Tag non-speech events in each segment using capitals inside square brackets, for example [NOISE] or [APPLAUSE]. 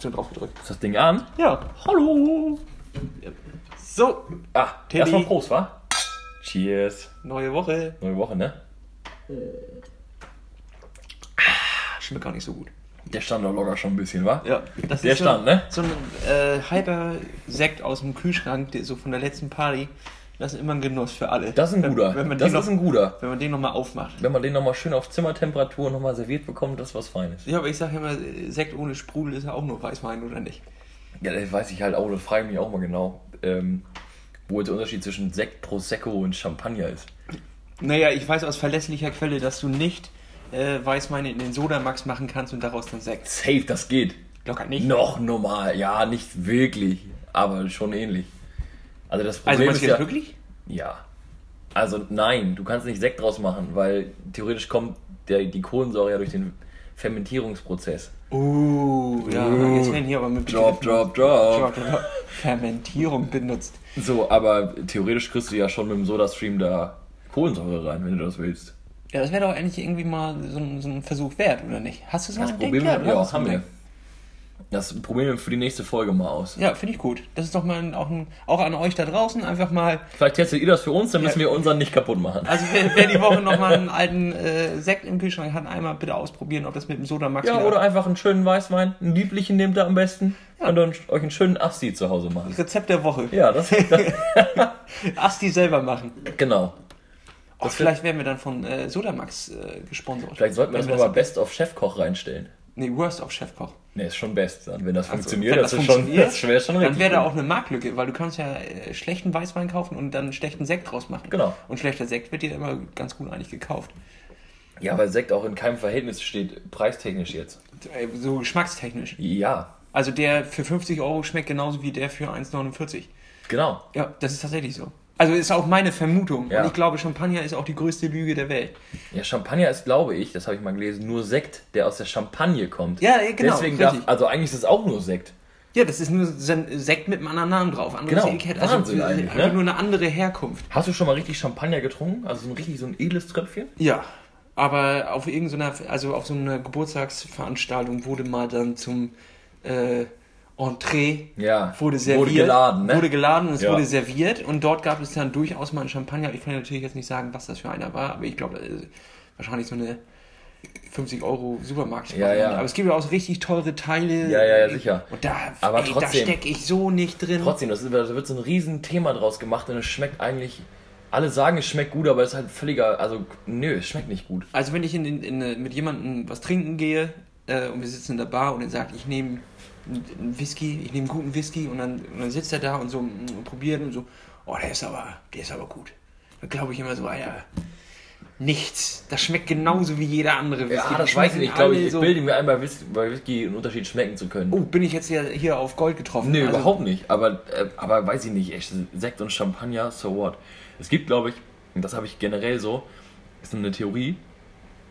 Aktion drauf gedrückt. Ist das Ding an? Ja. Hallo! So, Ah, Teddy. erstmal Prost, wa? Cheers. neue Woche. Neue Woche, ne? Schmeckt gar nicht so gut. Der stand doch locker schon ein bisschen, wa? Ja, das Der ist so, stand, ne? So ein äh, halber Sekt aus dem Kühlschrank, der, so von der letzten Party. Das ist immer ein Genuss für alle. Das ist ein Wenn- guter. Wenn man das den ist noch, ein guter. wenn man den nochmal aufmacht. Wenn man den nochmal schön auf Zimmertemperatur nochmal serviert bekommt, das ist was Feines. Ja, aber ich sage immer, Sekt ohne Sprudel ist ja auch nur Weißwein, oder nicht? Ja, das weiß ich halt auch, das frage ich mich auch mal genau. Ähm, wo der Unterschied zwischen Sekt, Prosecco und Champagner ist. Naja, ich weiß aus verlässlicher Quelle, dass du nicht äh, Weißwein in den Sodamax machen kannst und daraus dann Sekt. Safe, das geht. Locker nicht. Noch normal. Ja, nicht wirklich, aber schon ähnlich. Also das Also Problem du ist jetzt ja, wirklich? Ja. Also nein, du kannst nicht Sekt draus machen, weil theoretisch kommt der, die Kohlensäure ja durch den Fermentierungsprozess. Uh, ja, Uh. jetzt werden hier aber mit Drop, drop, drop. Drop, drop. Fermentierung benutzt. So, aber theoretisch kriegst du ja schon mit dem Sodastream da Kohlensäure rein, wenn du das willst. Ja, das wäre doch eigentlich irgendwie mal so ein, so ein Versuch wert, oder nicht? Hast du so Das ein Problem Ding? ja, oder? ja, haben wir. Das probieren wir für die nächste Folge mal aus. Ja, finde ich gut. Das ist doch mal ein, auch, ein, auch an euch da draußen einfach mal. Vielleicht testet ihr das für uns, dann müssen Ja. wir unseren nicht kaputt machen. Also wer, wer die Woche [LAUGHS] noch mal einen alten äh, Sekt im Kühlschrank hat, einmal bitte ausprobieren, ob das mit dem Sodamax Ja, wieder- oder einfach einen schönen Weißwein, einen lieblichen nehmt ihr am besten und dann euch einen schönen Asti zu Hause machen. Rezept der Woche. Ja, das, das [LAUGHS] Asti selber machen. genau. Oh, vielleicht werden wir dann von äh, Sodamax äh, gesponsert. Vielleicht sollten wir das nochmal Best of Chefkoch reinstellen. Nee, Worst of Chefkoch. Ne, ist schon Best dann, wenn das Also, funktioniert. wenn das, das ist schon, funktioniert, [LAUGHS] das schon Dann richtig. wäre da auch eine Marktlücke, weil du kannst ja äh, schlechten Weißwein kaufen und dann schlechten Sekt draus machen. Genau. Und schlechter Sekt wird dir immer ganz gut eigentlich gekauft. Ja, weil Sekt auch in keinem Verhältnis steht, preistechnisch jetzt. Äh, So geschmackstechnisch. Ja, Also der für 50 Euro schmeckt genauso wie der für 1,49. genau. Ja, das ist tatsächlich so. Also ist auch meine Vermutung. Ja. Und ich glaube, Champagner ist auch die größte Lüge der Welt. Ja, Champagner ist, glaube ich, das habe ich mal gelesen, nur Sekt, der aus der Champagne kommt. Ja, genau, Deswegen darf, also eigentlich ist es auch nur Sekt. Ja, das ist nur Sekt mit einem anderen Namen drauf. Anderes Genau. Etikett. Also Wahnsinn eigentlich, einfach ne? nur eine andere Herkunft. Hast du schon mal richtig Champagner getrunken? Also so ein richtig so ein edles Tröpfchen? Ja, aber auf irgendeiner, also auf so einer Geburtstagsveranstaltung wurde mal dann zum äh, Entree Ja. wurde serviert. Wurde geladen, ne? Wurde geladen und es Ja. wurde serviert und dort gab es dann durchaus mal einen Champagner. Ich kann natürlich jetzt nicht sagen, was das für einer war, aber ich glaube, äh, wahrscheinlich so eine 50 Euro Supermarkt. Ja, ja. Aber es gibt ja auch so richtig teure Teile. Ja, ja, ja, sicher. Und da, Aber ey, da trotzdem- stecke ich so nicht drin. Trotzdem, das ist, da wird so ein riesen Thema draus gemacht und es schmeckt eigentlich. Alle sagen, es schmeckt gut, aber es ist halt völliger. Also, nö, es schmeckt nicht gut. Also wenn ich in, in, in, mit jemandem was trinken gehe äh, und wir sitzen in der Bar und er sagt, ich nehme Whisky, ich nehme einen guten Whisky und dann, und dann sitzt er da und so und probiert und so, oh, der ist aber, der ist aber gut. Dann glaube ich immer so, Alter, nichts. Das schmeckt genauso wie jeder andere Whisky. Ja, das weiß ich nicht. Ich glaube, ich so, bilde mir ein, bei Whisky, bei Whisky einen Unterschied schmecken zu können. Oh, bin ich jetzt hier, hier auf Gold getroffen? Nee, Also, überhaupt nicht. Aber, äh, aber weiß ich nicht. Echt, Sekt und Champagner, so what. Es gibt, glaube ich, und das habe ich generell so, ist eine Theorie,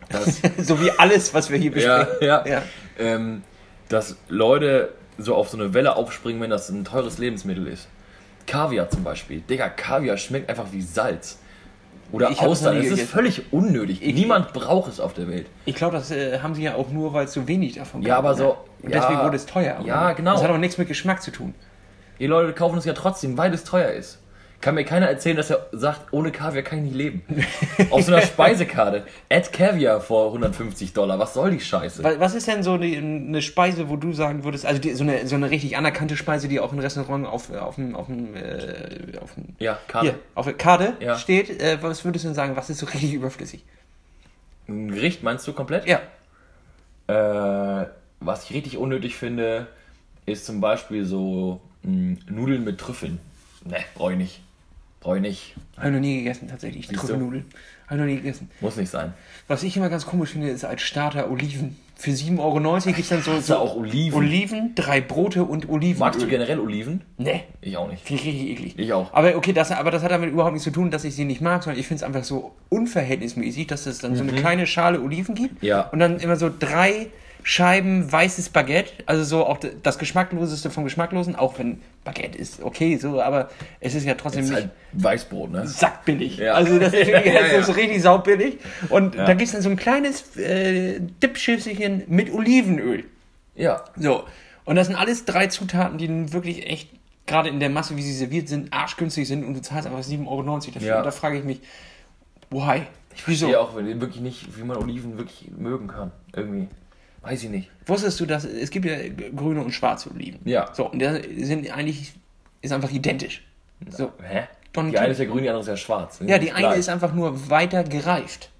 dass, [LAUGHS] so wie alles, was wir hier ja, besprechen. ja, Ja. Ähm, dass Leute so auf so eine Welle aufspringen, wenn das ein teures Lebensmittel ist. Kaviar zum Beispiel. Digga, Kaviar schmeckt einfach wie Salz. Oder Ich Austern. Es ist völlig unnötig. Ich- Niemand braucht es auf der Welt. Ich glaube, das äh, haben sie ja auch nur, weil es so wenig davon Ja, gab, aber ne? so- Und deswegen ja. wurde es teuer. aber Ja, genau. Das hat auch nichts mit Geschmack zu tun. Die Leute kaufen es ja trotzdem, weil es teuer ist. Kann mir keiner erzählen, dass er sagt, ohne Kaviar kann ich nicht leben. Auf so einer [LAUGHS] Speisekarte. Add Kaviar vor 150 Dollar. Was soll die Scheiße? Wa- Was ist denn so eine Speise, wo du sagen würdest, also die, so, eine, so eine richtig anerkannte Speise, die auch im Restaurant auf, auf dem, auf dem, äh, auf dem Ja, Karte. hier, auf der Karte Ja. steht, äh, was würdest du denn sagen, was ist so richtig überflüssig? Ein Gericht meinst du komplett? Ja. Äh, was ich richtig unnötig finde, ist zum Beispiel so mh, Nudeln mit Trüffeln. Ne, brauche ich nicht. Brauche ich nicht. Habe ich noch nie gegessen, tatsächlich. Trüffelnudeln. Habe ich noch nie gegessen. Muss nicht sein. Was ich immer ganz komisch finde, ist als Starter Oliven. Für 7,90 Euro gibt es dann so, so auch Oliven? Oliven, drei Brote und Oliven. Magst du generell Oliven? Nee. Ich auch nicht. Finde ich richtig eklig. Ich auch. Aber okay, das, aber das hat damit überhaupt nichts zu tun, dass ich sie nicht mag, sondern ich finde es einfach so unverhältnismäßig, dass es dann so eine kleine Schale Oliven gibt Mhm. Ja. und dann immer so drei Scheiben weißes Baguette, also so auch das Geschmackloseste vom Geschmacklosen, auch wenn Baguette ist okay, so, aber es ist ja trotzdem ist nicht halt Weißbrot, ne? sackbillig. Ja. Also das ist, [LAUGHS] wirklich, Ja, das ist ja. richtig saubillig. Und da gibt es dann so ein kleines äh, Dipschüsselchen mit Olivenöl. Ja. So. Und das sind alles drei Zutaten, die wirklich echt, gerade in der Masse, wie sie serviert sind, arschgünstig sind und du zahlst einfach 7,90 Euro dafür. Ja. Und da frage ich mich, why? Ich Wieso? verstehe auch wenn die wirklich nicht, wie man Oliven wirklich mögen kann. Irgendwie. Weiß ich nicht. Wusstest du, dass es gibt ja grüne und schwarze Oliven? Ja. So, und die sind eigentlich, ist einfach identisch. So. Hä? Und die eine ist ja grün, die andere ist ja schwarz. Ja, die eine ist einfach nur weiter gereift.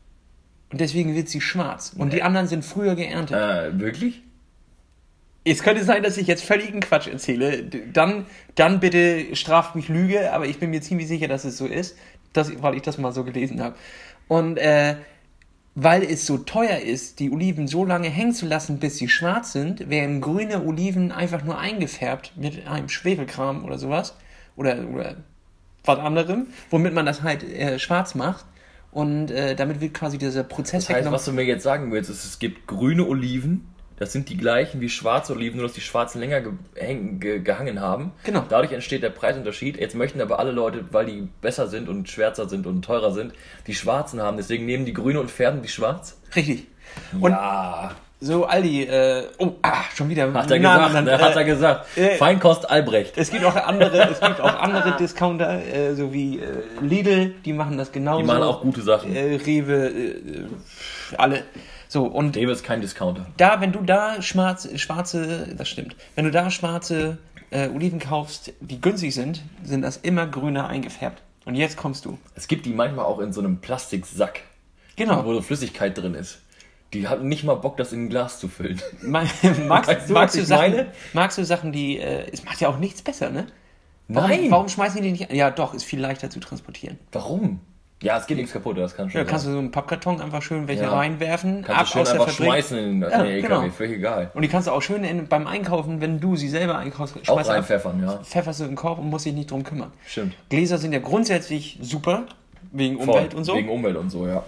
Und deswegen wird sie schwarz. Und die anderen sind früher geerntet. Äh, wirklich? Es könnte sein, dass ich jetzt völligen Quatsch erzähle. Dann, dann bitte straft mich Lüge, aber ich bin mir ziemlich sicher, dass es so ist, dass, weil ich das mal so gelesen habe. Und äh, weil es so teuer ist, die Oliven so lange hängen zu lassen, bis sie schwarz sind, werden grüne Oliven einfach nur eingefärbt mit einem Schwefelkram oder sowas. Oder, oder was anderem, womit man das halt äh, schwarz macht. Und äh, damit wird quasi dieser Prozess Das heißt, was du mir jetzt sagen willst, ist, es gibt grüne Oliven, das sind die gleichen wie schwarze Oliven, nur dass die schwarzen länger ge, gehangen haben. Genau. Dadurch entsteht der Preisunterschied. Jetzt möchten aber alle Leute, weil die besser sind und schwärzer sind und teurer sind, die schwarzen haben. Deswegen nehmen die grüne und färben die schwarz. Richtig. Und ja, so Aldi, äh, oh, ah, schon wieder. hat er gesagt, genannt. ne? hat er gesagt. äh, Feinkost Albrecht. Es gibt auch andere, es gibt auch andere Discounter, äh, so wie äh, Lidl, die machen das genauso. Die machen auch gute Sachen. Äh, Rewe, äh, äh, alle. So, und Rewe ist kein Discounter. da, wenn du da schwarz, schwarze, das stimmt, wenn du da schwarze äh, Oliven kaufst, die günstig sind, sind das immer grüner eingefärbt. Und jetzt kommst du. Es gibt die manchmal auch in so einem Plastiksack, Genau. wo so Flüssigkeit drin ist. Die haben nicht mal Bock, das in ein Glas zu füllen. [LAUGHS] Ma- magst, Weißt du, magst, du Sachen, meine? magst du Sachen, die, äh, es macht ja auch nichts besser, ne? Warum, Nein. Warum schmeißen die die nicht? Ja, doch, ist viel leichter zu transportieren. Warum? Ja, es geht nichts kaputt, das kann schon Ja, kannst du so einen Pappkarton einfach schön welche Ja. reinwerfen, Kannst du schön einfach schmeißen in, in Ja, den LKW, genau. völlig egal. Und die kannst du auch schön in, beim Einkaufen, wenn du sie selber einkaufst, Auch reinpfeffern, ja. pfefferst du in den Korb und musst dich nicht drum kümmern. Stimmt. Gläser sind ja grundsätzlich super, wegen Voll. Umwelt und so. Wegen Umwelt und so, ja.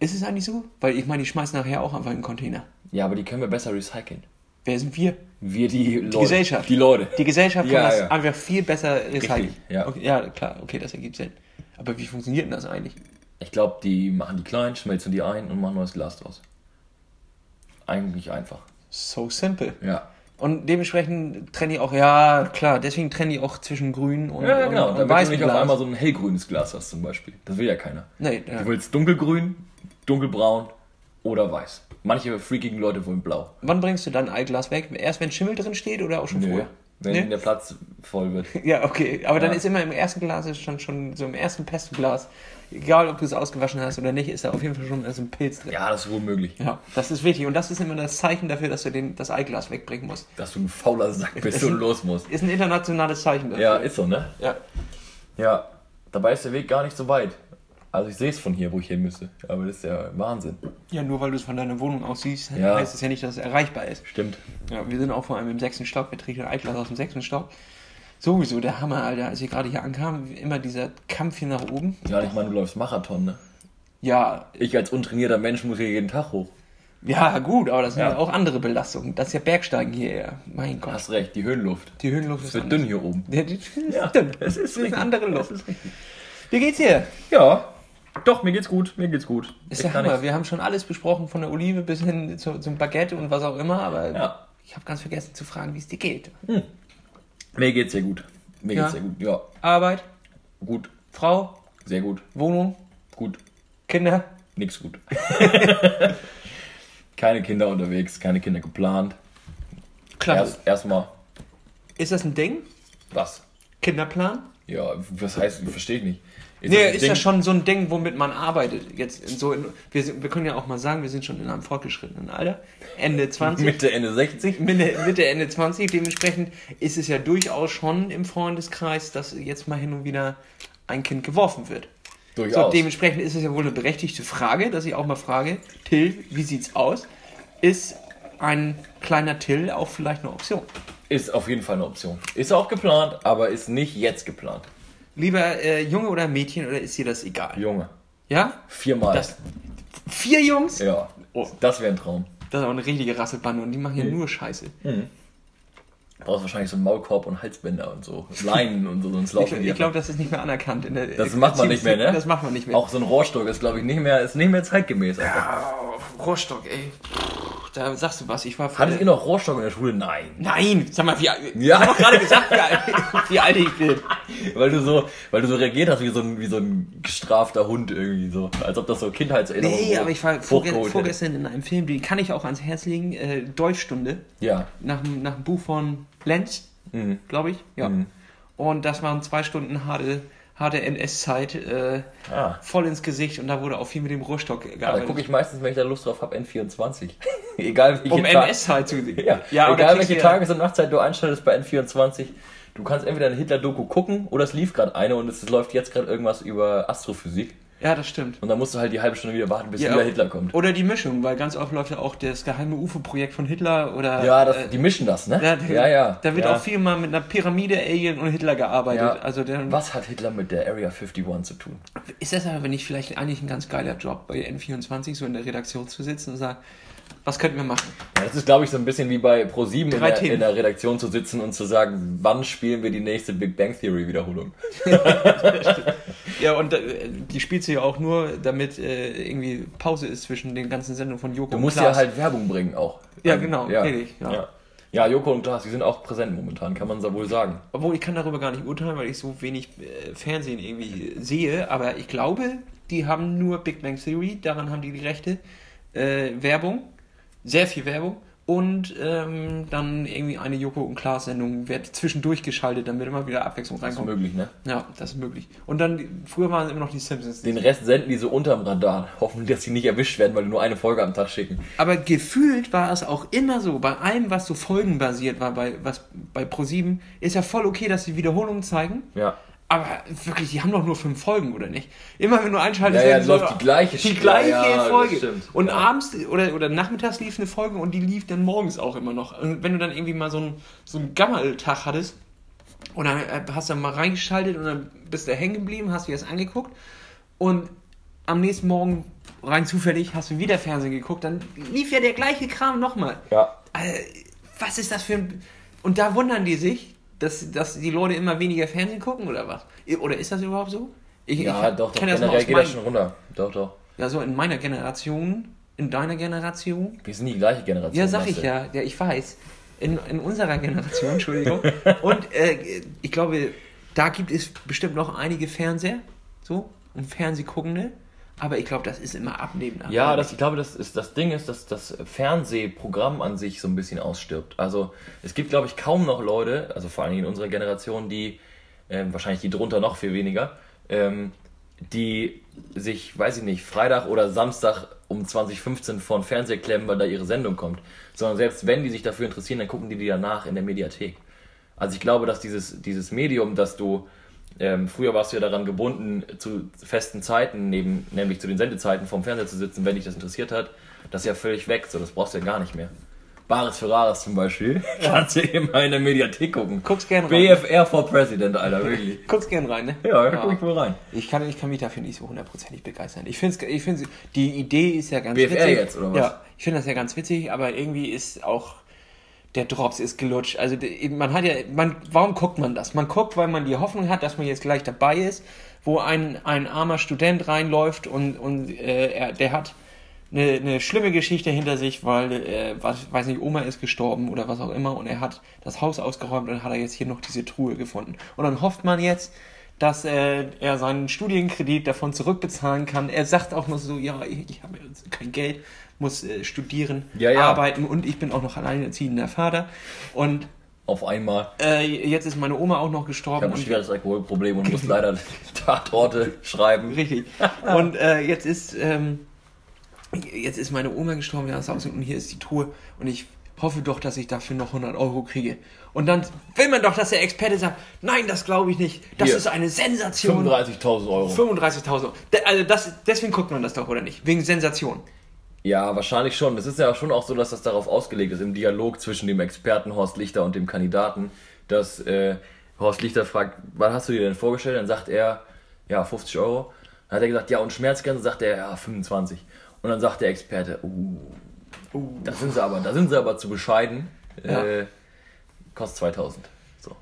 Ist es eigentlich so? Weil ich meine, die schmeißen nachher auch einfach in den Container. Ja, aber die können wir besser recyceln. Wer sind wir? Wir die Leute. Gesellschaft. Die Leute. Die Gesellschaft kann Ja, das ja. einfach viel besser recyceln. ja. Okay, ja, klar, okay, das ergibt Sinn. Aber wie funktioniert denn das eigentlich? Ich glaube, die machen die klein, schmelzen die ein und machen neues Glas draus. Eigentlich einfach. So simple. Ja. Und dementsprechend trennen die auch, ja, klar, deswegen trennen die auch zwischen grün und, Ja, und, genau. und Damit du nicht auf einmal so ein hellgrünes Glas hast zum Beispiel. Das will ja keiner. Nee, ja. Du willst dunkelgrün, dunkelbraun oder weiß. Manche freakigen Leute wollen blau. Wann bringst du dann Eiglas weg? Erst wenn Schimmel drin steht oder auch schon vorher? Wenn Nee? der Platz voll wird. [LAUGHS] Ja, okay. Aber dann Ja. ist immer im ersten Glas ist schon, schon so im ersten Pesto-Glas, egal ob du es ausgewaschen hast oder nicht, ist da auf jeden Fall schon so ein Pilz drin. Ja, das ist wohl möglich. Ja, das ist wichtig. Und das ist immer das Zeichen dafür, dass du den, das Eiglas wegbringen musst. Dass du ein fauler Sack bist und los musst. Ist ein internationales Zeichen dafür. Ja, ist so, ne? ja. Ja. Dabei ist der Weg gar nicht so weit. Also ich sehe es von hier, wo ich hin müsste. Aber das ist ja Wahnsinn. Ja, nur weil du es von deiner Wohnung aus siehst, Ja. heißt es ja nicht, dass es erreichbar ist. Stimmt. Ja, wir sind auch vor allem im sechsten Stock. Wir trinken ein Eiglas aus dem sechsten Stock. Sowieso der Hammer, Alter. Als wir gerade hier ankamen, immer dieser Kampf hier nach oben. Ja, ich meine, du läufst Marathon, ne? Ja, Ich als untrainierter Mensch muss hier jeden Tag hoch. ja, gut, aber das sind Ja. auch andere Belastungen. Das ist ja Bergsteigen hier. Ja. Mein Gott. Hast recht, die Höhenluft. Die Höhenluft Es ist wird dünn hier oben. Ja, die ist Ja, dünn. es ist Das ist eine andere Luft. Wie geht's dir? Ja, doch, mir geht's gut, mir geht's gut. Ist kann Hammer. Wir haben schon alles besprochen, von der Olive bis hin zu, zum Baguette und was auch immer, aber Ja. ich habe ganz vergessen zu fragen, wie es dir geht. Mir geht's sehr gut. Mir Ja. geht's sehr gut. Ja, Arbeit, gut, Frau, sehr gut, Wohnung, gut, Kinder. nix gut. [LAUGHS] keine Kinder unterwegs, keine Kinder geplant. Klar. Erst erstmal Ist das ein Ding? was? Kinderplan? Ja, was heißt, verstehe ich nicht. Ist Nee, ist Ding? ja schon so ein Ding, womit man arbeitet. Jetzt in so in, wir, sind, wir können ja auch mal sagen, wir sind schon in einem fortgeschrittenen Alter. Ende 20. Mitte, Ende 60? Mitte, Mitte, Ende 20. Dementsprechend ist es ja durchaus schon im Freundeskreis, dass jetzt mal hin und wieder ein Kind geworfen wird. So, Durchaus. dementsprechend ist es ja wohl eine berechtigte Frage, dass ich auch mal frage, Till, wie sieht's aus? Ist ein kleiner Till auch vielleicht eine Option? Ist auf jeden Fall eine Option. Ist auch geplant, aber ist nicht jetzt geplant. Lieber äh, Junge oder Mädchen oder ist dir das egal? Junge, Ja? viermal. Das, vier Jungs? ja, Oh. das wäre ein Traum. Das ist auch eine richtige Rasselbande und die machen hier nur Scheiße. Du brauchst wahrscheinlich so einen Maulkorb und Halsbänder und so. Leinen und so, sonst Ich, laufen die ich glaube, das ist nicht mehr anerkannt. In der Das macht man nicht mehr, ne? Das macht man nicht mehr. Auch so ein Rohrstock ist, glaube ich, nicht mehr, ist nicht mehr zeitgemäß. einfach. Ah, Rohrstock, ey. Da sagst du was. Ich war Hattet ihr noch Rohrstock in der Schule? Nein. Nein, sag mal, wie, ja. Ja. ich hab doch gerade gesagt, wie, alt- [LAUGHS] wie alt ich bin. Weil du so, weil du so reagiert hast wie so ein, wie so ein gestrafter Hund irgendwie so. Als ob das so Kindheitserinnerungen Nee, aber ich war vorge vorgestern in einem Film, den kann ich auch ans Herz legen, äh, Deutschstunde, Ja. nach, nach dem Buch von Lenz, Mhm. glaube ich. Ja. Mhm. Und das waren zwei Stunden harte, harte NS-Zeit, äh, Ah. voll ins Gesicht und da wurde auch viel mit dem Rohrstock Ja, da gearbeitet. gucke ich meistens, wenn ich da Lust drauf habe, N24. [LAUGHS] egal welche um NS-Zeit zu sehen. Ja, da egal welche ja- Tages- und Nachtzeit du einschaltest bei N24. Du kannst entweder eine Hitler-Doku gucken oder es lief gerade eine und es läuft jetzt gerade irgendwas über Astrophysik. Ja, das stimmt. Und dann musst du halt die halbe Stunde wieder warten, bis Ja, wieder Hitler kommt. Oder die Mischung, weil ganz oft läuft ja auch das geheime UFO-Projekt von Hitler oder. Ja, das, äh, die mischen das, ne? ja, ja. ja. Da wird ja. auch viel mal mit einer Pyramide, Alien und Hitler gearbeitet. Ja. Also der, Was hat Hitler mit der Area 51 zu tun? ist das aber nicht vielleicht eigentlich ein ganz geiler Job, bei N24 so in der Redaktion zu sitzen und sagen, was könnten wir machen? Ja, das ist, glaube ich, so ein bisschen wie bei Pro7 in der, in der Redaktion zu sitzen und zu sagen, wann spielen wir die nächste Big Bang Theory Wiederholung? [LAUGHS] Ja, und äh, die spielt sie ja auch nur, damit äh, irgendwie Pause ist zwischen den ganzen Sendungen von Joko Du und musst Klaas. ja halt Werbung bringen auch. Ja, genau, ja. richtig, ja. Ja. ja, Joko und Klaas, die sind auch präsent momentan, kann man so wohl sagen. Obwohl ich kann darüber gar nicht urteilen, weil ich so wenig äh, Fernsehen irgendwie sehe, aber ich glaube, die haben nur Big Bang Theory, daran haben die die Rechte. Äh, Werbung, sehr viel Werbung und ähm, dann irgendwie eine Joko und Klaas Sendung wird zwischendurch geschaltet, damit immer wieder Abwechslung Das ist reinkommt. möglich, ne? Ja, das ist möglich. Und dann, früher waren es immer noch die Simpsons. Den Rest senden die so unterm Radar. Hoffen, dass sie nicht erwischt werden, weil die nur eine Folge am Tag schicken. Aber gefühlt war es auch immer so, bei allem, was so folgenbasiert war, bei, was, bei Pro7, ist ja voll okay, dass sie Wiederholungen zeigen. Ja. Aber wirklich, die haben doch nur fünf Folgen, oder nicht? Immer wenn du einschaltest, Ja, ja, läuft die gleiche die gleiche ja, Folge. Und Ja. abends oder, oder nachmittags lief eine Folge und die lief dann morgens auch immer noch. Und wenn du dann irgendwie mal so einen, so einen Gammeltag hattest und dann äh, hast du mal reingeschaltet und dann bist du hängen geblieben, hast dir das angeguckt und am nächsten Morgen rein zufällig hast du wieder Fernsehen geguckt, dann lief ja der gleiche Kram nochmal. Ja. Äh, was ist das für ein. Und da wundern die sich, dass, dass die Leute immer weniger Fernsehen gucken oder was? Oder ist das überhaupt so? Ich, Ja, ich doch, doch. das Generell geht das schon runter. Doch, doch. Ja, so in meiner Generation, in deiner Generation. Wir sind die gleiche Generation. Ja, sag ich du. ja. Ja, ich weiß. In, in unserer Generation, [LAUGHS] Entschuldigung. Und äh, ich glaube, da gibt es bestimmt noch einige Fernseher, so, und Fernsehguckende. Aber ich glaube, das ist immer abnehmend. Ja, das, ich glaube, das, ist, das Ding ist, dass das Fernsehprogramm an sich so ein bisschen ausstirbt. Also es gibt, glaube ich, kaum noch Leute, also vor allem in unserer Generation, die, ähm, wahrscheinlich die drunter noch viel weniger, ähm, die sich, weiß ich nicht, Freitag oder Samstag um 2015 vor den Fernseher klemmen, weil da ihre Sendung kommt. Sondern selbst wenn die sich dafür interessieren, dann gucken die die danach in der Mediathek. Also ich glaube, dass dieses, dieses Medium, dass du ähm, früher warst du ja daran gebunden, zu festen Zeiten, neben, nämlich zu den Sendezeiten vom Fernseher zu sitzen, wenn dich das interessiert hat. Das ist ja völlig weg, so das brauchst du ja gar nicht mehr. Bares Ferraris zum Beispiel. [LAUGHS] Kannst du immer in der Mediathek gucken. Guck's gern rein. BFR for President, Alter, [LAUGHS] wirklich. Guck's gern rein, ne? Ja, da guck ich mal rein. Ich kann, ich kann mich dafür nicht so hundertprozentig begeistern. Ich finde, ich find, die Idee ist ja ganz BFR witzig. jetzt, oder was? Ja, ich finde das ja ganz witzig, aber irgendwie ist auch der Drops ist gelutscht. Also man hat ja, man, warum guckt man das? Man guckt, weil man die Hoffnung hat, dass man jetzt gleich dabei ist, wo ein, ein armer Student reinläuft und, und äh, er, der hat eine, eine schlimme Geschichte hinter sich, weil, äh, was, weiß nicht, Oma ist gestorben oder was auch immer und er hat das Haus ausgeräumt und hat er jetzt hier noch diese Truhe gefunden. Und dann hofft man jetzt, dass äh, er seinen Studienkredit davon zurückbezahlen kann. Er sagt auch noch so, ja, ich, ich habe jetzt kein Geld, muss äh, studieren, Ja, ja. arbeiten und ich bin auch noch alleinerziehender Vater. Und Auf einmal. äh, jetzt ist meine Oma auch noch Ich gestorben. habe ein schweres Alkoholproblem und muss leider [LAUGHS] Tatorte schreiben. Richtig. [LAUGHS] Und äh, jetzt ist ähm, jetzt ist meine Oma gestorben, ja, und hier ist die Truhe und ich hoffe doch, dass ich dafür noch 100 Euro kriege. Und dann will man doch, dass der Experte sagt, nein, das glaube ich nicht. Das Hier. ist eine Sensation. 35.000 Euro. 35.000 Euro. Also das, deswegen guckt man das doch, oder nicht? Wegen Sensation. Ja, wahrscheinlich schon. Es ist ja schon auch so, dass das darauf ausgelegt ist, im Dialog zwischen dem Experten Horst Lichter und dem Kandidaten, dass äh, Horst Lichter fragt, was hast du dir denn vorgestellt? Dann sagt er, ja, 50 Euro. Dann hat er gesagt, ja, und Schmerzgrenze, sagt er, ja, 25. Und dann sagt der Experte, uh, da sind sie aber, da sind sie aber zu bescheiden. Ja. Äh, kostet 2000. So.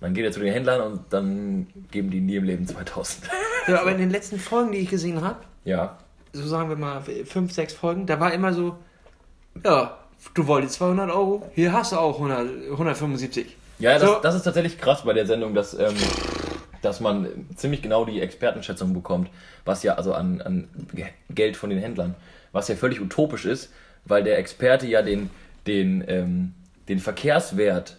Dann geht er zu den Händlern und dann geben die nie im Leben 2000. Ja, aber in [LAUGHS] den letzten Folgen, die ich gesehen habe, ja. So sagen wir mal fünf, sechs Folgen, da war immer so, Ja, du wolltest 200 Euro, hier hast du auch 100, 175. Ja, das, So. das ist tatsächlich krass bei der Sendung, dass, ähm, dass man ziemlich genau die Expertenschätzung bekommt, was ja also an, an Ge- Geld von den Händlern, was ja völlig utopisch ist, weil der Experte ja den, den, ähm, den Verkehrswert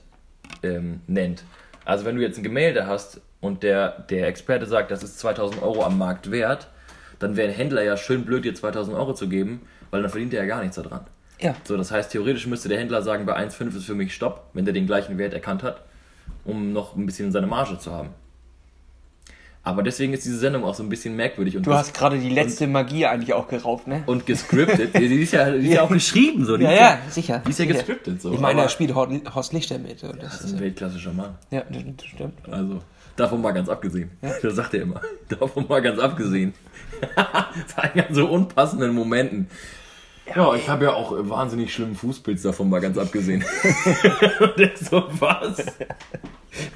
ähm, nennt. Also wenn du jetzt ein Gemälde hast und der, der Experte sagt, das ist 2000 Euro am Markt wert, dann wäre ein Händler ja schön blöd, dir 2000 Euro zu geben, weil dann verdient er ja gar nichts daran. Ja. So, das heißt, theoretisch müsste der Händler sagen, bei 1,5 ist für mich Stopp, wenn der den gleichen Wert erkannt hat, um noch ein bisschen seine Marge zu haben. Aber deswegen ist diese Sendung auch so ein bisschen merkwürdig und, Du hast gerade die letzte Magie eigentlich auch geraubt, ne? und gescriptet. [LAUGHS] die, ist ja, die ist ja auch geschrieben so. Die Ja, ist ja, sicher. Die ist ja gescriptet so. Ich meine, da spielt Horst Lichter mit. und Das das ist, ein weltklassischer Mann. ja, das stimmt. Also, davon mal ganz abgesehen. [LAUGHS] Das sagt er immer. Davon mal ganz abgesehen. [LAUGHS] Sagen an so unpassenden Momenten. Ja, ich habe ja auch äh, wahnsinnig schlimmen Fußpilz davon mal ganz abgesehen. [LAUGHS] Und der so, was?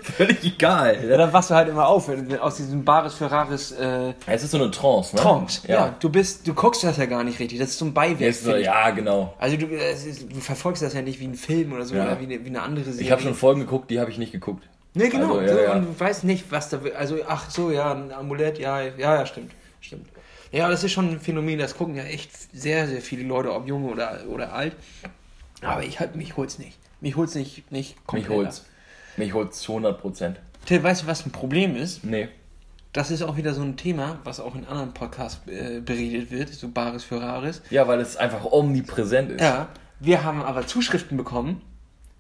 Völlig egal. Ja, dann wachst du halt immer auf, wenn du aus diesem Bares Ferraris äh, Es ist so eine Trance, ne? Trance. Ja. Ja. du bist, du guckst das ja gar nicht richtig. Das ist so ein Beiwerk. So, ja, genau. Also du, es ist, du verfolgst das ja nicht wie ein Film oder so Ja. oder wie eine, wie eine andere Serie. Ich habe schon Folgen geguckt, die habe ich nicht geguckt. Nee, genau. Also, ja, ja. Und du weißt nicht, was da. Also, ach so, ja, ein Amulett, ja, ja, ja, stimmt. Stimmt. Ja, das ist schon ein Phänomen, das gucken ja echt sehr, sehr viele Leute, ob jung oder, oder alt. Aber ich halt, mich holt's nicht. Mich hol's nicht, nicht Mich komplett. holt's. Mich holt's zu 100 Prozent. Till, weißt du, was ein Problem ist? Nee. Das ist auch wieder so ein Thema, was auch in anderen Podcasts äh, beredet wird, so Bares für Rares. Ja, weil es einfach omnipräsent ist. Ja, wir haben aber Zuschriften bekommen,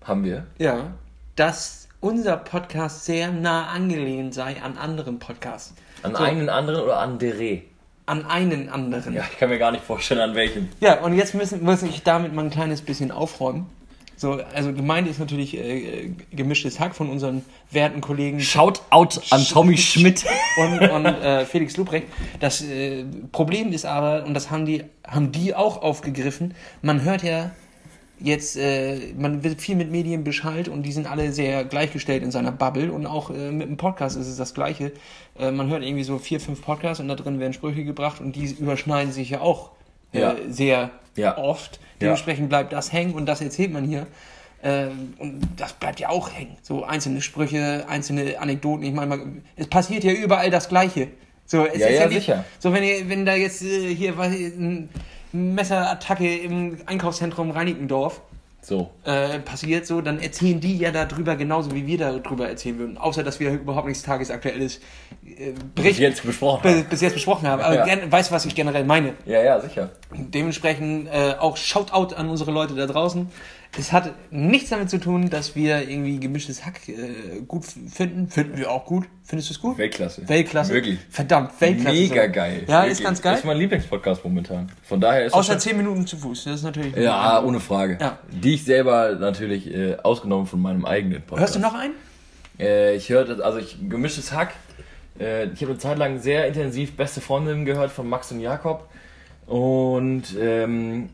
Haben wir. ja, dass unser Podcast sehr nah angelehnt sei an anderen Podcasts. An So. einen anderen oder an Dere? An einen anderen. Ja, ich kann mir gar nicht vorstellen, an welchen. Ja, und jetzt müssen, muss ich damit mal ein kleines bisschen aufräumen. So, also gemeint ist natürlich äh, gemischtes Hack von unseren werten Kollegen Shout out an Tommy Schmidt. [LAUGHS] und, und äh, Felix Lubrecht. Das äh, Problem ist aber, und das haben die, haben die auch aufgegriffen, man hört ja jetzt, äh, man wird viel mit Medien beschallt und die sind alle sehr gleichgestellt in seiner Bubble und auch äh, mit dem Podcast ist es das Gleiche. Äh, man hört irgendwie so vier, fünf Podcasts und da drin werden Sprüche gebracht und die überschneiden sich ja auch äh, Ja. sehr Ja. oft. Dementsprechend bleibt das hängen und das erzählt man hier. Äh, und das bleibt ja auch hängen. So einzelne Sprüche, einzelne Anekdoten. Ich meine, es passiert ja überall das Gleiche. So, es Ja, ist ja, nicht, sicher. So, wenn, ihr, wenn da jetzt äh, hier was, ein Messerattacke im Einkaufszentrum Reinickendorf So. äh, passiert, so, dann erzählen die ja darüber genauso, wie wir darüber erzählen würden. Außer, dass wir überhaupt nichts Tagesaktuelles äh, Bis Bericht jetzt besprochen. bis, bis jetzt besprochen haben. Aber Ja. gern, weißt du, was ich generell meine? Ja, ja, sicher. Dementsprechend äh, auch Shoutout an unsere Leute da draußen. Es hat nichts damit zu tun, dass wir irgendwie gemischtes Hack äh, gut finden. Finden wir auch gut. Findest du es gut? Weltklasse. Weltklasse. Wirklich. Verdammt, Weltklasse. Mega geil. Ja, Wirklich. ist ganz geil. Das ist mein Lieblingspodcast momentan. Von daher ist Außer 10 Minuten zu Fuß. Das ist natürlich. Ja, ohne Frage. Ja. Die ich selber natürlich äh, ausgenommen von meinem eigenen Podcast. Hörst du noch einen? Äh, ich höre, das- also ich gemischtes Hack. Äh, ich habe eine Zeit lang sehr intensiv Beste Freundin gehört von Max und Jakob und ähm,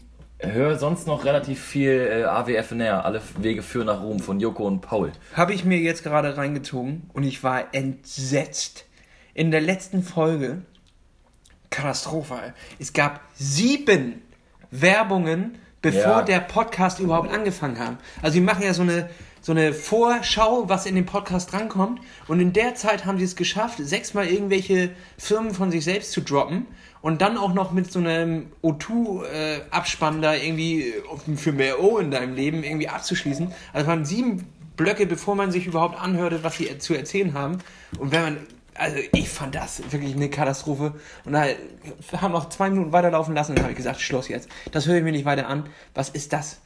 höre sonst noch relativ viel äh, AWFNR, alle Wege führen nach Ruhm von Joko und Paul. Habe ich mir jetzt gerade reingezogen und ich war entsetzt. In der letzten Folge, Katastrophe, es gab sieben Werbungen, bevor Ja. der Podcast überhaupt angefangen haben. Also die machen ja so eine, so eine Vorschau, was in den Podcast drankommt und in der Zeit haben sie es geschafft, sechsmal irgendwelche Firmen von sich selbst zu droppen und dann auch noch mit so einem O2-Abspann da irgendwie äh, für mehr O in deinem Leben irgendwie abzuschließen. Also es waren sieben Blöcke, bevor man sich überhaupt anhörte, was sie zu erzählen haben. Und wenn man, also ich fand das wirklich eine Katastrophe. Und da haben noch zwei Minuten weiterlaufen lassen und dann habe ich gesagt, Schluss jetzt. Das höre ich mir nicht weiter an. Was ist das?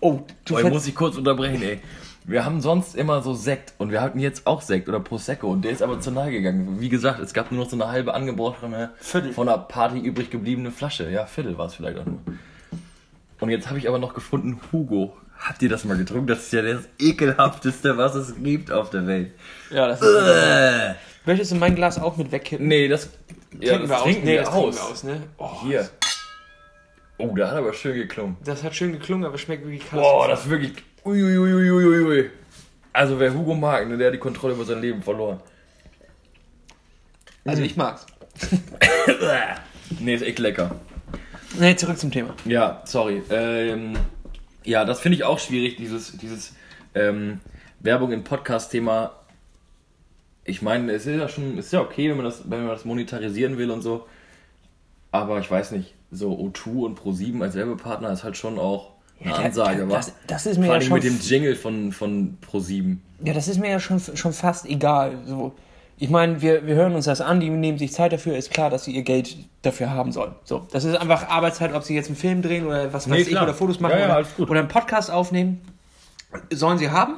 Oh, du Boah, ver- muss ich kurz unterbrechen, ey. Wir haben sonst immer so Sekt und wir hatten jetzt auch Sekt oder Prosecco und der ist aber zu nahe gegangen. Wie gesagt, es gab nur noch so eine halbe angebrochene, Viertel. von der Party übrig gebliebene Flasche. Ja, Viertel war es vielleicht auch nur. Und jetzt habe ich aber noch gefunden, Hugo. Habt ihr das mal getrunken? Das ist ja das ekelhafteste, was es gibt auf der Welt. ja, das ist, Äh. Möchtest du mein Glas auch mit wegkippen? Nee, das, ja, Trinken das wir aus. trinken Nee, wir das trinken aus. wir aus, ne? Oh, Hier. Oh, da hat aber schön geklungen. Das hat schön geklungen, aber schmeckt wirklich Boah, das ist wirklich. Uiuiuiuiui. Also wer Hugo mag, ne, der hat die Kontrolle über sein Leben verloren. Also ich mag's. [LAUGHS] nee, ist echt lecker. Nee, zurück zum Thema. Ja, sorry. Ähm, ja, das finde ich auch schwierig, dieses, dieses ähm, Werbung im Podcast-Thema. Ich meine, es ist ja schon, ist ja okay, wenn man das, wenn man das monetarisieren will und so. Aber ich weiß nicht, so O2 und Pro7 als Werbepartner ist halt schon auch eine Ja, Ansage, das- was? das ist mir Vor ja allem schon mit dem Jingle von, von Pro7. Ja, das ist mir ja schon, schon fast egal. So, ich meine, wir, wir hören uns das an, die nehmen sich Zeit dafür, ist klar, dass sie ihr Geld dafür haben sollen. So, das ist einfach Arbeitszeit, ob sie jetzt einen Film drehen oder was Nee, weiß ich, klar. oder Fotos machen Ja, ja, oder, oder einen Podcast aufnehmen. Sollen sie haben.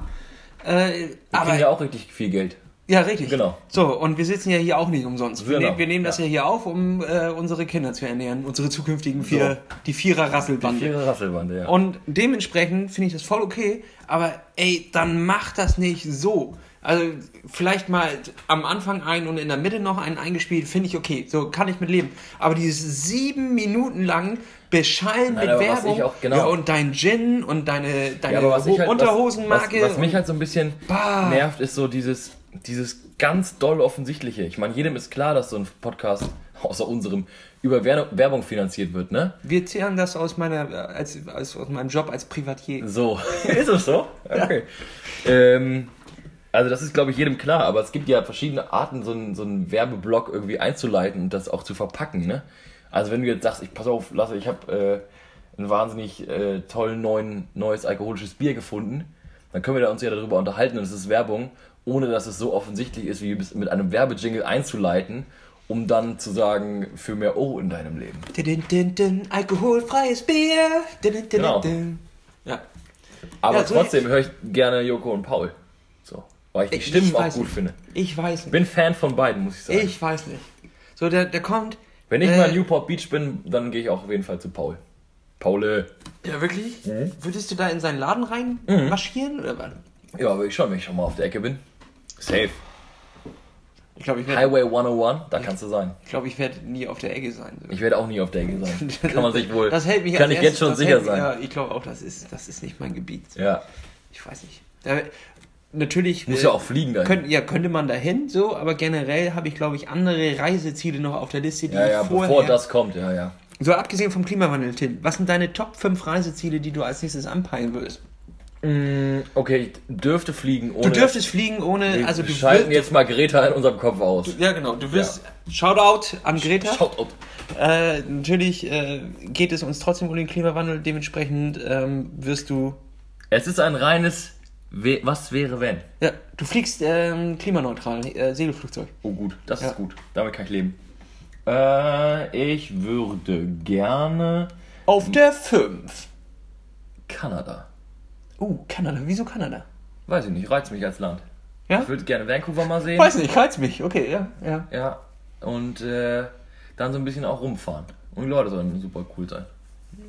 Äh, Die aber kriegen ja auch richtig viel Geld. Ja, richtig. Genau. So, und wir sitzen ja hier auch nicht umsonst. Wir, Genau, nehmen, wir nehmen das ja. ja hier auf, um äh, unsere Kinder zu ernähren, unsere zukünftigen vier, So. die Vierer-Rasselbande. Ihre Rasselbande, ja. Und dementsprechend finde ich das voll okay, aber ey, dann macht das nicht so. Also vielleicht mal am Anfang ein und in der Mitte noch einen eingespielt, finde ich okay. So kann ich mit leben. Aber dieses sieben Minuten lang beschallen Nein, mit was Werbung ich auch- genau. ja, und dein Gin und deine, deine Ja, was halt, Unterhosenmarke. Was, was mich und- halt so ein bisschen Bah. nervt, ist so dieses, dieses ganz doll offensichtliche. Ich meine, jedem ist klar, dass so ein Podcast, außer unserem, über Wer- Werbung finanziert wird, ne? Wir zählen das aus meiner, als, als, aus meinem Job als Privatier. So. [LAUGHS] ist es so? Okay. Ähm, also das ist, glaube ich, jedem klar, aber es gibt ja verschiedene Arten, so einen, so einen Werbeblock irgendwie einzuleiten und das auch zu verpacken, ne? Also wenn du jetzt sagst, ich pass auf, Lasse, ich habe äh, ein wahnsinnig äh, tollen neuen, neues alkoholisches Bier gefunden, dann können wir da uns ja darüber unterhalten und es ist Werbung, ohne dass es so offensichtlich ist, wie mit einem Werbejingle einzuleiten, um dann zu sagen, für mehr O in deinem Leben. Din, din, din, din, alkoholfreies Bier. Din, din, din, Genau. din. Ja. Aber Ja, so trotzdem höre ich gerne Joko und Paul. Weil ich die Ich- Stimmen auch gut nicht. finde. Ich weiß nicht. Bin Fan von beiden, muss ich sagen. Ich weiß nicht. So, der, der kommt. Wenn ich äh, mal in Newport Beach bin, dann gehe ich auch auf jeden Fall zu Paul. Paul. Ja, wirklich? Mhm. Würdest du da in seinen Laden rein marschieren? Oder? Ja, aber ich schon, wenn ich schon mal auf der Ecke bin. Safe. Ich glaube, ich werde Highway 101, da kannst du sein. ich glaub, ich werd nie auf der Ecke sein. So. Ich werde auch nie auf der Ecke sein. [LAUGHS] Kann man sich wohl. Das hält mich kann ich erstes- jetzt schon sicher hält, sein. Ja, ich glaube auch, das ist, das ist nicht mein Gebiet. Ja. Ich weiß nicht. Da, natürlich. Muss äh, ja auch fliegen dahin. Könnt, ja, könnte man dahin so, aber generell habe ich, glaube ich, andere Reiseziele noch auf der Liste, die ja, ja, vorher. bevor das kommt, ja, ja. so abgesehen vom Klimawandel, Tim, was sind deine Top 5 Reiseziele, die du als nächstes anpeilen würdest? Mm, Okay, ich dürfte fliegen ohne. Du dürftest fliegen ohne, Wir also du schalten jetzt mal Greta in unserem Kopf aus. Ja, genau. Du wirst. Shoutout an Greta. Shoutout. Äh, natürlich äh, geht es uns trotzdem um den Klimawandel. Dementsprechend ähm, wirst du. Es ist ein reines We Was wäre wenn? Ja, du fliegst ähm, klimaneutral, äh, Segelflugzeug. Oh gut, das Ja. ist gut. Damit kann ich leben. Äh, ich würde gerne Auf der 5. Kanada. Uh, Kanada. Wieso Kanada? Weiß ich nicht, reizt mich als Land. Ja? Ich würde gerne Vancouver mal sehen. Weiß nicht, reizt mich. Okay, ja, ja. Ja. Und äh, dann so ein bisschen auch rumfahren. Und die Leute sollen super cool sein.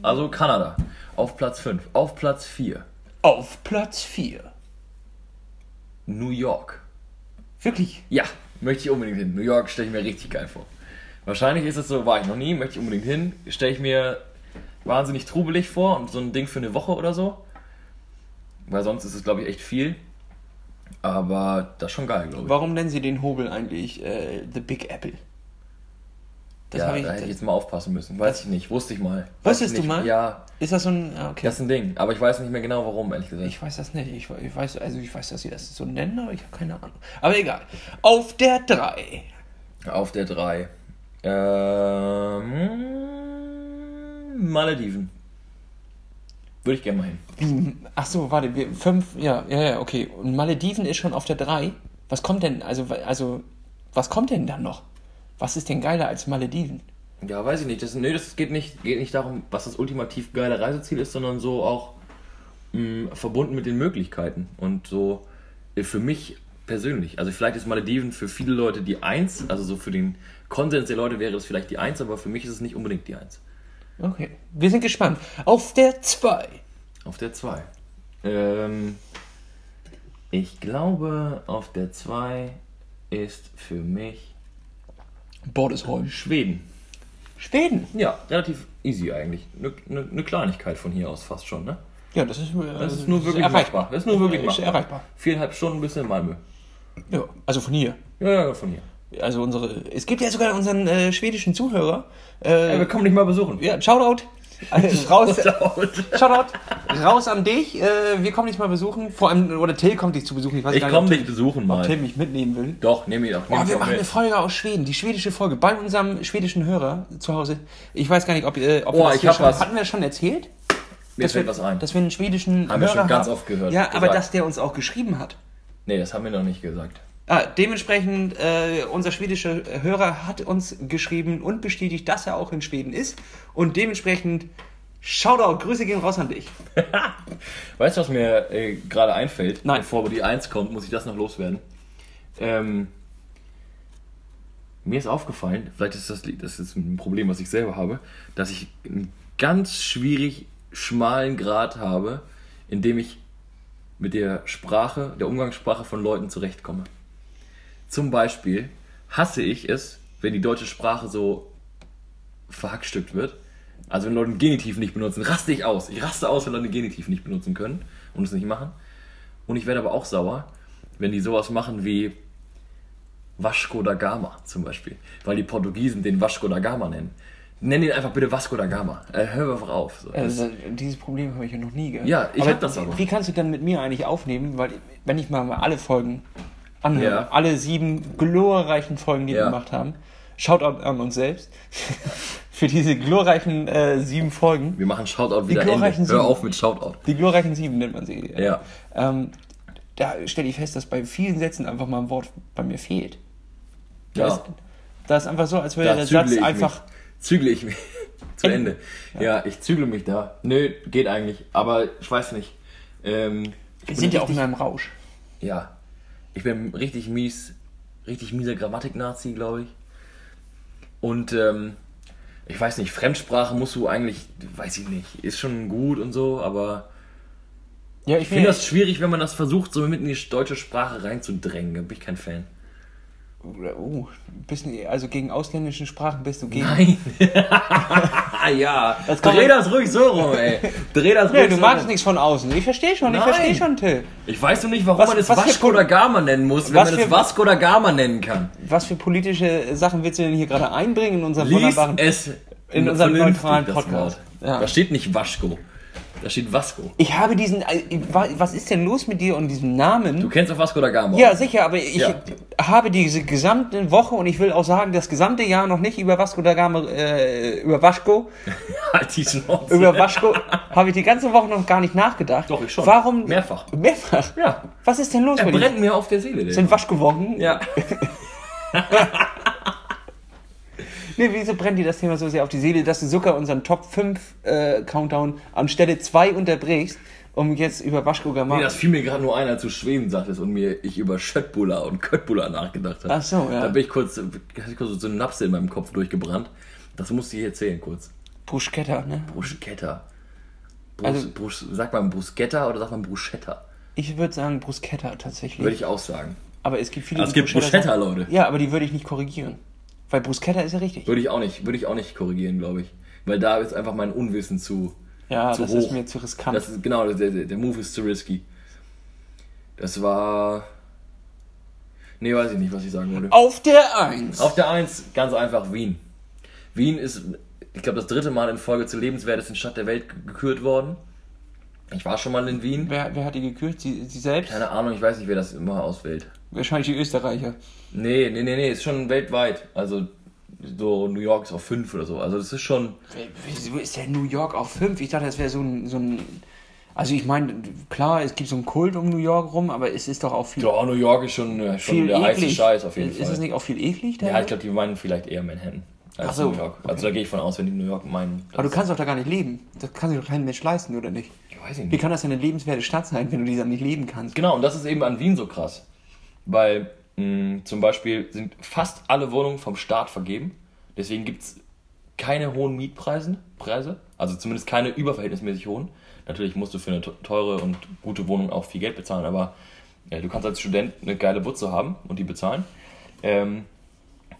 Also Kanada. Auf Platz 5. Auf Platz 4. Auf Platz 4. New York. Wirklich? Ja, möchte ich unbedingt hin. New York stelle ich mir richtig geil vor. Wahrscheinlich ist es so, war ich noch nie, möchte ich unbedingt hin. Stelle ich mir wahnsinnig trubelig vor und so ein Ding für eine Woche oder so. Weil sonst ist es, glaube ich, echt viel. Aber das ist schon geil, glaube ich. Warum nennen sie den Hobel eigentlich äh, The Big Apple? Das ja, ich, da hätte ich jetzt mal aufpassen müssen. Weiß ich nicht, wusste ich mal. Wusstest ich du mal? Ja, ist das so ein. Ah, okay. das ist ein Ding. Aber ich weiß nicht mehr genau warum, ehrlich gesagt. Ich weiß das nicht. Ich, ich weiß, also ich weiß, dass sie das so nennen, aber ich habe keine Ahnung. Aber egal. Auf der 3. Auf der 3. Ähm, Malediven. Würde ich gerne mal hin. Wie? Ach so, warte, wir fünf, ja, ja, ja, okay. Und Malediven ist schon auf der 3. Was kommt denn, also, also, was kommt denn dann noch? Was ist denn geiler als Malediven? Ja, weiß ich nicht. Das, nee, das geht nicht, geht nicht darum, was das ultimativ geile Reiseziel ist, sondern so auch mh, verbunden mit den Möglichkeiten. Und so äh, für mich persönlich. Also vielleicht ist Malediven für viele Leute die Eins, also so für den Konsens der Leute wäre das vielleicht die Eins, aber für mich ist es nicht unbedingt die Eins. Okay, wir sind gespannt. Auf der 2. Auf der 2. Ähm, ich glaube, auf der 2 ist für mich Bordesholm. Schweden. Schweden. Ja, relativ easy eigentlich. Eine ne, ne Kleinigkeit von hier aus fast schon, ne? Ja, das ist, äh, Das ist nur wirklich erreichbar. machbar. Das ist nur wirklich Ist machbar. erreichbar. Viereinhalb Stunden bis in Malmö. Ja, also von hier. Ja, ja, von hier. Also unsere. Es gibt ja sogar unseren äh, schwedischen Zuhörer. Äh, Ja, wir kommen nicht mal besuchen. ja, Shoutout. Äh, [LAUGHS] raus, Shoutout. Raus an dich. Äh, wir kommen dich mal besuchen. Vor allem, oder Till kommt dich zu besuchen. weiß Ich gar komme dich besuchen ob Till mal. mich mitnehmen will. Doch, nehm ihn auch. Nehm Oh, ich wir machen eine mit. Folge aus Schweden, die schwedische Folge, bei unserem schwedischen Hörer zu Hause. Ich weiß gar nicht, ob, äh, ob Oh, wir das ich hab schon, was. hatten wir das schon erzählt? Mir dass fällt wir, was ein. Dass wir einen schwedischen Haben wir Hörer schon ganz haben. oft gehört, Ja, aber gesagt. dass der uns auch geschrieben hat. Nee, das haben wir noch nicht gesagt. Ah, dementsprechend, äh, unser schwedischer Hörer hat uns geschrieben und bestätigt, dass er auch in Schweden ist. Und dementsprechend, Shoutout, Grüße gehen raus an dich. [LAUGHS] Weißt du, was mir äh, gerade einfällt? Nein. Bevor die 1 kommt, muss ich das noch loswerden. Ähm, mir ist aufgefallen, vielleicht ist das, das ist ein Problem, was ich selber habe, dass ich einen ganz schwierig schmalen Grad habe, in dem ich mit der Sprache, der Umgangssprache von Leuten zurechtkomme. Zum Beispiel hasse ich es, wenn die deutsche Sprache so verhackstückt wird. Also wenn Leute einen Genitiv nicht benutzen, raste ich aus. Ich raste aus, wenn Leute einen Genitiv nicht benutzen können und es nicht machen. Und ich werde aber auch sauer, wenn die sowas machen wie Vasco da Gama zum Beispiel. Weil die Portugiesen den Vasco da Gama nennen. Nenn ihn einfach bitte Vasco da Gama. Äh, hör einfach auf. So. Also, dieses Problem habe ich ja noch nie gehabt. Ja, ich hab das aber. Wie kannst du dann mit mir eigentlich aufnehmen? Weil, wenn ich mal alle Folgen anhöre, Ja. alle sieben glorreichen Folgen, die wir Ja. gemacht haben, Shoutout an uns selbst, [LAUGHS] für diese glorreichen äh, sieben Folgen. wir machen Shoutout wieder glorreichen Ende. Hör Sieben. auf mit Shoutout. Die glorreichen sieben nennt man sie. Ja. Ähm, da stelle ich fest, dass bei vielen Sätzen einfach mal ein Wort bei mir fehlt. Da, Ja. ist, da ist einfach so, als würde Da der Satz einfach. mich. Zügle ich mich. [LAUGHS] Zu Ende. Ende. Ja. ich zügle mich da. Nö, geht eigentlich. Aber ich weiß nicht. Ähm, ich Wir sind ja auch in einem Rausch. Ja. Ich bin richtig mies, richtig mieser Grammatik-Nazi, glaube ich. Und ähm, ich weiß nicht, Fremdsprache musst du eigentlich, weiß ich nicht, ist schon gut und so, aber Ja, ich finde das schwierig, wenn man das versucht, so mit in die deutsche Sprache reinzudrängen. Da bin ich kein Fan. Bist du, also gegen ausländische Sprachen bist du gegen. Nein. [LAUGHS] ja, Das dreh das ruhig so rum, ey. Dreh das ruhig du so magst rum. nichts von außen. Ich verstehe schon, ich Nein. verstehe schon, Till. Ich weiß noch nicht, warum Was- man es Vasco da Gama nennen muss, wenn was man es für- Vasco da Gama nennen kann. Was für politische Sachen willst du denn hier gerade einbringen in unserem Lies wunderbaren. es in unserem neutralen Podcast. Ja. Da steht nicht Waschko. Da steht Vasco. Ich habe diesen. äh, Was ist denn los mit dir und diesem Namen? Du kennst doch Vasco da Gama. Ja, sicher, aber ich Ja. habe diese gesamte Woche und ich will auch sagen, das gesamte Jahr noch nicht über Vasco da Gama, äh, über Vasco, [LAUGHS] Halt die Schnauze. über Vasco, habe ich die ganze Woche noch gar nicht nachgedacht. Doch, ich schon. Warum? Mehrfach. Mehrfach? Ja. Was ist denn los Er mit dir? brennt mir auf der Seele. Sind Waschgewochen? Ja. [LAUGHS] [LAUGHS] Nee, wieso brennt dir das Thema so sehr auf die Seele, dass du sogar unseren Top 5 äh, Countdown an Stelle 2 unterbrichst, um jetzt über Vasco Gama. Nee, das fiel mir gerade nur ein, als du Schweden sagtest und mir ich über Schöttbula und Köttbula nachgedacht habe. Ach so, ja. Da bin ich kurz, hatte ich kurz so eine Napse in meinem Kopf durchgebrannt. Das musste ich erzählen kurz. Bruschetta, ne? Bruschetta. Brus, Also- Brus, sagt man Bruschetta oder sagt man Bruschetta? Ich würde sagen Bruschetta tatsächlich. Würde ich auch sagen. aber es gibt viele. Aber es die gibt Bruschetta. Leute. Ja, aber die würde ich nicht korrigieren. Weil Bruschetta ist ja richtig. Würde ich auch nicht, würde ich auch nicht korrigieren, glaube ich. Weil da ist einfach mein Unwissen zu. Ja, zu das hoch. ist mir zu riskant. Das ist, genau, der, der, Move ist zu risky. Das war. Nee, weiß ich nicht, was ich sagen wollte. Auf der 1. Auf der 1 ganz einfach Wien. Wien ist, ich glaube, das dritte Mal in Folge zur lebenswertesten Stadt der Welt ge- gekürt worden. Ich war schon mal in Wien. Wer, wer hat die gekürt? Sie, sie selbst? Keine Ahnung, ich weiß nicht, wer das immer auswählt. Wahrscheinlich die Österreicher. Nee, nee, nee, nee, ist schon weltweit. Also so New York ist auf 5 oder so. Also das ist schon. Wieso ist der New York auf 5? Ich dachte, das wäre so ein, so ein. Also ich meine, klar, es gibt so einen Kult um New York rum, aber es ist doch auch viel, Ja, New York ist schon, äh, schon der heiße. Scheiß auf jeden ist, Fall. Ist es nicht auch viel eklig da? ja, ich glaube, die meinen vielleicht eher Manhattan als Ach so, New York. okay. Also da gehe ich von aus, wenn die New York meinen. aber du kannst doch da gar nicht leben. Das kann sich doch kein Mensch leisten, oder nicht? Ich weiß ich Wie nicht. kann das denn eine lebenswerte Stadt sein, wenn du die dann nicht leben kannst? Genau, und das ist eben an Wien so krass. Weil mh, zum Beispiel sind fast alle Wohnungen vom Staat vergeben. Deswegen gibt es keine hohen Mietpreise, Preise, also zumindest keine überverhältnismäßig hohen. Natürlich musst du für eine te- teure und gute Wohnung auch viel Geld bezahlen, aber äh, du kannst als Student eine geile Butze haben und die bezahlen. Ähm,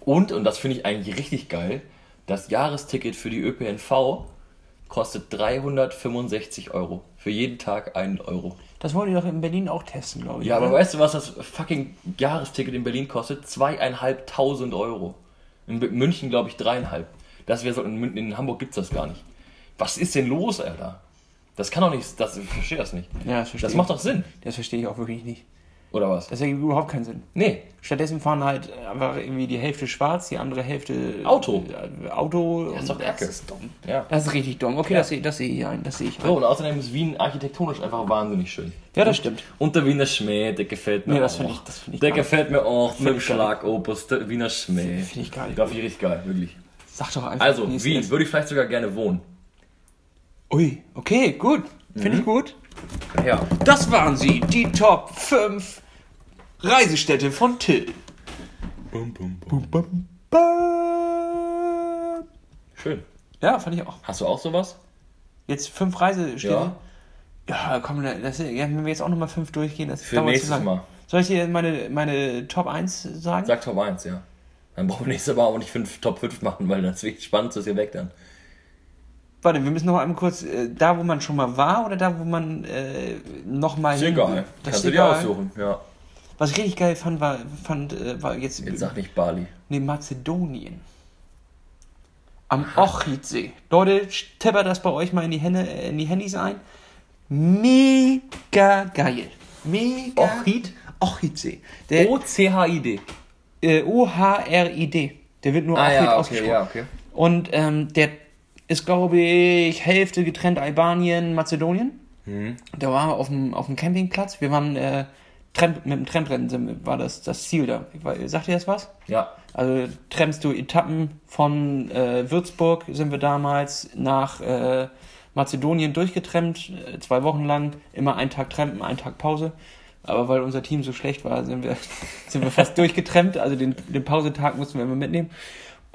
und, und das finde ich eigentlich richtig geil, das Jahresticket für die ÖPNV kostet 365 Euro. Für jeden Tag einen Euro. Das wollen die doch in Berlin auch testen, glaube ich. Ja, aber weißt du, was das fucking Jahresticket in Berlin kostet? Zweieinhalbtausend Euro. In München, glaube ich, dreieinhalb. Das wäre so, in, in Hamburg gibt's das gar nicht. Was ist denn los, Alter? Das kann doch nicht, das, ich verstehe das nicht. Ja, das verstehe Das macht doch Sinn. Das verstehe ich auch wirklich nicht. Oder was? Das ergibt überhaupt keinen Sinn. Nee. Stattdessen fahren halt einfach irgendwie die Hälfte schwarz, die andere Hälfte Auto. äh, Auto. Das ist doch und kacke. Das ist dumm. Ja. Das ist richtig dumm. Okay, Ja. das, sehe- das sehe ich ein. Das sehe ich ein. So, und außerdem ist Wien architektonisch einfach wahnsinnig schön. Ja, das stimmt. Und der Wiener Schmäh, der gefällt mir Nee, das auch. ich- das ich der gefällt mir auch mit dem. Schlagopus, der Wiener Schmäh. Finde ich geil. Da finde ich richtig geil, wirklich. Sag doch einfach. Also, Wien, würde ich vielleicht sogar gerne wohnen. Ui, okay, gut. Finde Mhm. ich gut. Ja. Das waren sie, die Top 5 Reisestätte von Till. Bum, bum, bum. Bum, bum. Schön. Ja, fand ich auch. Hast du auch sowas? Jetzt fünf Reisestätte. Ja. Ja, komm, das, ja, wenn wir jetzt auch nochmal fünf durchgehen, das Für nächstes lang. Mal. Soll ich dir meine, meine Top 1 sagen? Sag Top 1, ja. Dann brauchen wir nächstes Mal auch nicht fünf, Top 5 machen, weil das ist spannend, ist hier weg dann. Warte, wir müssen noch einmal kurz, äh, da wo man schon mal war oder da wo man äh, nochmal Ist egal. Das Kannst du dir aussuchen, ja. Was ich richtig geil fand, war, fand, äh, war jetzt, Jetzt sag nicht Bali. nee, Mazedonien. Am Ochridsee. Leute, tippert das bei euch mal in die, Hände, äh, in die Handys ein. Mega geil. Mega. Ochrid? Ochridsee. Der O-C-H-I-D. äh, O-H-R-I-D. Der wird nur Ah Ochrid ja, okay, ausgesprochen. ja, okay. Und ähm, der ist, glaube ich, Hälfte getrennt Albanien, Mazedonien. Mhm. Da waren wir auf dem, auf dem Campingplatz. Wir waren äh, Tramp, mit dem Tramprennen war das das Ziel da. Sagt ihr das was? Ja. Also trampst du Etappen von äh, Würzburg, sind wir damals nach äh, Mazedonien durchgetrennt, äh, zwei Wochen lang, immer einen Tag Trampen, einen Tag Pause. Aber weil unser Team so schlecht war, sind wir, [LAUGHS] sind wir fast durchgetrennt. Also den, den Pausetag mussten wir immer mitnehmen.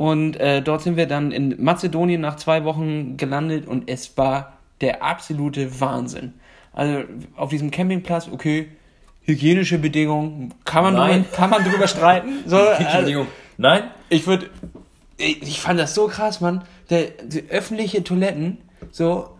Und äh, dort sind wir dann in Mazedonien nach zwei Wochen gelandet und es war der absolute Wahnsinn. Also auf diesem Campingplatz, okay, hygienische Bedingungen, kann man, Nein. drüber, kann man drüber streiten. [LAUGHS] So, also. Nein? ich würde, ich, ich fand das so krass, Mann. Der, die öffentliche Toiletten, so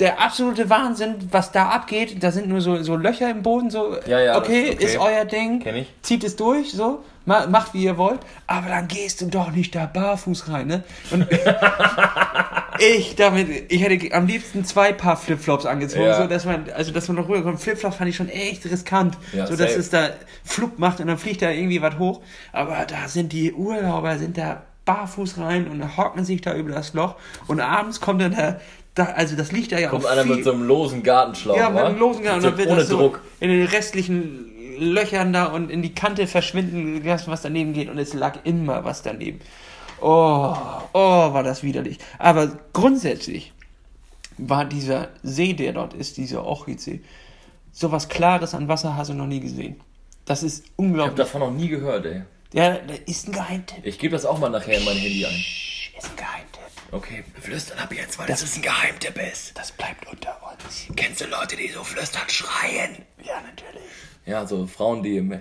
der absolute Wahnsinn, was da abgeht. Da sind nur so, so Löcher im Boden, so, Ja, ja, okay, das- okay. ist euer Ding. Zieht es durch, so, ma, macht wie ihr wollt. Aber dann gehst du doch nicht da barfuß rein, ne? Und [LAUGHS] ich damit, ich hätte am liebsten zwei Paar Flipflops angezogen, Ja. so dass man, also dass man noch rüberkommt. Flipflops fand ich schon echt riskant, Ja, so dass safe. es da Flug macht und dann fliegt da irgendwie was hoch. Aber da sind die Urlauber, sind da barfuß rein und hocken sich da über das Loch und abends kommt dann da, da also das liegt da ja Kommt auch einer viel, mit so einem losen Gartenschlauch, ja, mit einem losen Gang und So dann wird Ohne das so Druck. in den restlichen Löchern da und in die Kante verschwinden lassen, was daneben geht und es lag immer was daneben. Oh, oh, war das widerlich. Aber grundsätzlich war dieser See, der dort ist, dieser Ochridsee, sowas Klares an Wasser hast du noch nie gesehen. Das ist Ich hab unglaublich. davon noch nie gehört, ey. Ja, ist ein Geheimtipp. Ich gebe das auch mal nachher in mein Handy ein. Ist ein Geheimtipp. Okay, wir flüstern ab jetzt, weil das, ist ein Geheimtipp ist. Das bleibt unter uns. Kennst du Leute, die so flüstern schreien? Ja, natürlich. Ja, so Frauen, die im,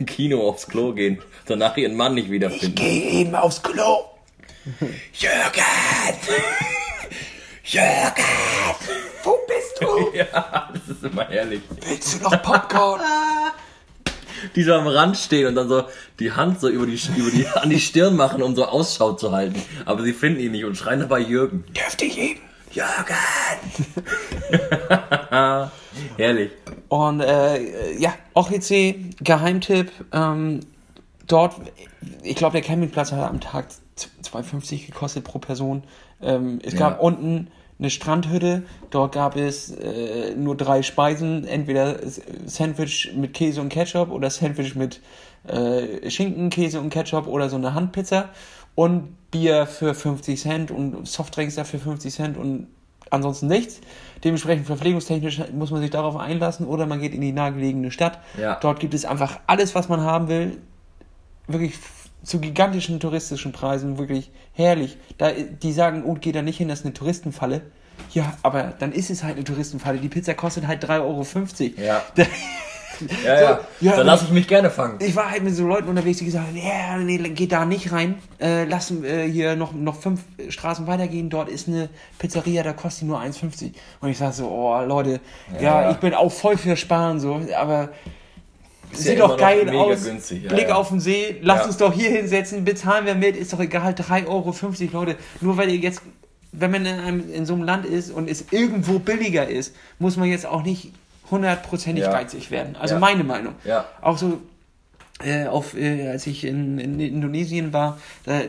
im Kino aufs Klo gehen, danach ihren Mann nicht wiederfinden. Geh eben aufs Klo. [LAUGHS] Jürgen! [LAUGHS] Jürgen! Wo bist du? [LAUGHS] Ja, das ist immer herrlich. Willst du noch Popcorn? [LAUGHS] Die so am Rand stehen und dann so die Hand so über die, über die, an die Stirn machen, um so Ausschau zu halten. Aber sie finden ihn nicht und schreien dabei Jürgen. Dürfte ich eben? Jürgen! [LAUGHS] Herrlich. Und äh, ja, OCC, Geheimtipp. Ähm, dort, ich glaube, der Campingplatz hat am Tag 2,50 gekostet pro Person. Ähm, es gab Ja. unten eine Strandhütte. Dort gab es äh, nur drei Speisen. Entweder Sandwich mit Käse und Ketchup oder Sandwich mit äh, Schinken, Käse und Ketchup oder so eine Handpizza. Und Bier für 50 Cent und Softdrinks dafür 50 Cent und ansonsten nichts. Dementsprechend verpflegungstechnisch muss man sich darauf einlassen oder man geht in die nahegelegene Stadt. Ja. Dort gibt es einfach alles, was man haben will. Wirklich zu gigantischen touristischen Preisen, wirklich herrlich. Da, die sagen, oh, geh da nicht hin, das ist eine Touristenfalle. Ja, aber dann ist es halt eine Touristenfalle. Die Pizza kostet halt 3,50 Euro. Ja. [LAUGHS] Da, Ja, So, ja. ja, Dann lasse ich mich gerne fangen. Ich war halt mit so Leuten unterwegs, die gesagt haben, ja, nee, geht da nicht rein. Äh, lass äh, hier noch, noch fünf Straßen weitergehen. Dort ist eine Pizzeria, da kostet die nur 1,50. Und ich sag so, oh Leute, ja, Ja. ich bin auch voll für Sparen, so, aber Ist sieht ja doch geil aus. günstig, Blick ja. auf den See, lass Ja. uns doch hier hinsetzen, bezahlen wir mit, ist doch egal, 3,50 Euro, Leute. Nur weil ihr jetzt, wenn man in, einem, in so einem Land ist und es irgendwo billiger ist, muss man jetzt auch nicht hundertprozentig geizig werden. Also meine Meinung. Ja. Auch so, äh, auf, äh, als ich in, in Indonesien war, da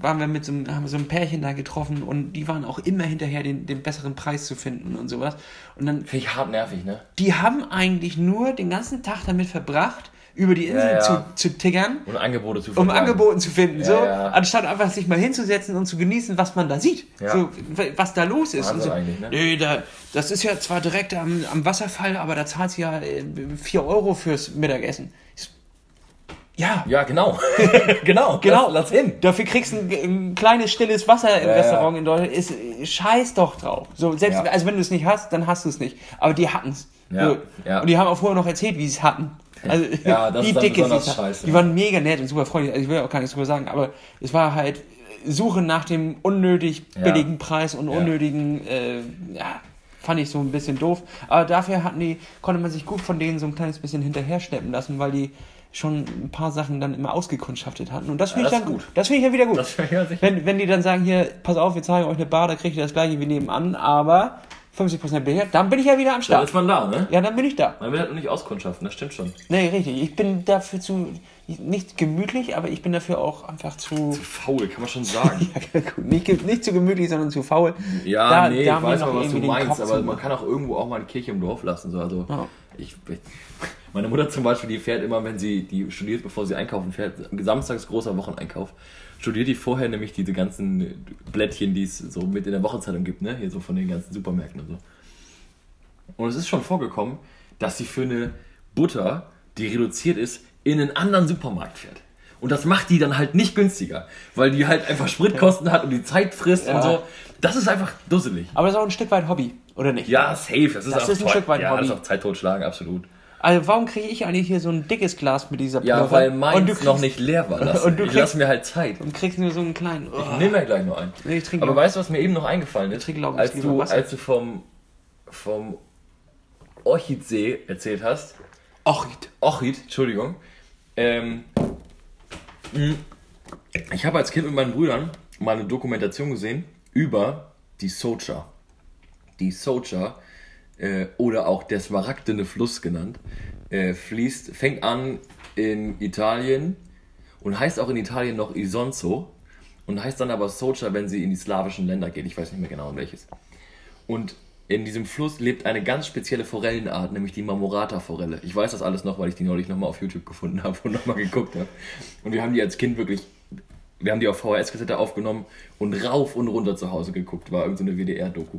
waren wir mit so einem, haben so ein Pärchen da getroffen und die waren auch immer hinterher, den, den besseren Preis zu finden und sowas. Und dann, Finde ich hart nervig, ne? die haben eigentlich nur den ganzen Tag damit verbracht, über die Insel Ja, ja. Zu, zu tiggern, Und Angebote zu um verklagen. Angeboten zu finden, Ja, so, anstatt einfach sich mal hinzusetzen und zu genießen, was man da sieht, so, was da los ist. Und so, ne? Nee, da, das ist ja zwar direkt am, am Wasserfall, aber da zahlt sie ja äh, 4 Euro fürs Mittagessen. Ich Ja, Ja, genau. [LAUGHS] genau. Genau. Lass, lass hin. Dafür kriegst du ein, ein kleines stilles Wasser im Ja, Restaurant ja. in Deutschland. Ist, scheiß doch drauf. So, selbst, Ja. also wenn du es nicht hast, dann hast du es nicht. Aber die hatten's. Ja, So. ja. Und die haben auch vorher noch erzählt, wie sie es hatten. Also, Ja, das [LAUGHS] wie ist dann dick es scheiße. Die waren mega nett und super freundlich. Also ich will auch gar nichts drüber sagen, aber es war halt Suche nach dem unnötig billigen Preis und unnötigen, äh, ja, fand ich so ein bisschen doof. Aber dafür hatten die, konnte man sich gut von denen so ein kleines bisschen hinterher schleppen lassen, weil die schon ein paar Sachen dann immer ausgekundschaftet hatten. Und das finde Ja, ich dann gut. Das finde ich ja wieder gut. Ja. Wenn, wenn die dann sagen, hier, pass auf, wir zeigen euch eine Bar, da kriegt ihr das gleiche wie nebenan, aber 50% billiger, dann bin ich ja wieder am Dann Start. ist man da, ne? Ja, dann bin ich da. Man will halt nur nicht auskundschaften, das stimmt schon. Nee, richtig. Ich bin dafür zu, nicht gemütlich, aber ich bin dafür auch einfach zu, Faul, kann man schon sagen. [LAUGHS] ja, gut, nicht, nicht zu gemütlich, sondern zu faul. Ja, Da- nee, da ich weiß aber, was du meinst, aber zu man kann auch irgendwo auch mal eine Kirche im Dorf lassen. So. Also Ja. ich, ich, meine Mutter zum Beispiel, die fährt immer, wenn sie, die studiert, bevor sie einkaufen fährt, samstags großer Wocheneinkauf, studiert die vorher nämlich diese ganzen Blättchen, die es so mit in der Wochenzeitung gibt, ne? Hier so von den ganzen Supermärkten und so. Und es ist schon vorgekommen, dass sie für eine Butter, die reduziert ist, in einen anderen Supermarkt fährt. Und das macht die dann halt nicht günstiger, weil die halt einfach Spritkosten hat und die Zeit frisst Ja. und so. Das ist einfach dusselig. Aber das ist auch ein Stück weit Hobby, oder nicht? Ja, safe. Das ist, Das auch ist ein. Stück weit Ja, Hobby. das ist auch Zeit totschlagen, absolut. Also warum kriege ich eigentlich hier so ein dickes Glas mit dieser Ja, Plörre? weil und du meins kriegst, noch nicht leer war. Lasse. [LAUGHS] Und du ich kriegst- lasse mir halt Zeit. Und kriegst nur so einen kleinen... Oh. Ich nehme mir gleich noch einen. Nee, ich trinke Aber weißt du, was mir eben noch eingefallen ist? trinke, glaub ich, als, du, Wasser. als du vom, vom Orchidsee erzählt hast, Och, Ochid, Entschuldigung. Ähm, mh, ich habe als Kind mit meinen Brüdern mal eine Dokumentation gesehen über die Socha. Die Socha, äh, oder auch der smaragdene Fluss genannt, äh, fließt, fängt an in Italien und heißt auch in Italien noch Isonzo und heißt dann aber Socha, wenn sie in die slawischen Länder geht. Ich weiß nicht mehr genau in welches. Und in diesem Fluss lebt eine ganz spezielle Forellenart, nämlich die Marmorata-Forelle. Ich weiß das alles noch, weil ich die neulich nochmal auf YouTube gefunden habe und nochmal geguckt habe. Und wir haben die als Kind wirklich, wir haben die auf VHS-Kassette aufgenommen und rauf und runter zu Hause geguckt. War irgendeine WDR-Doku.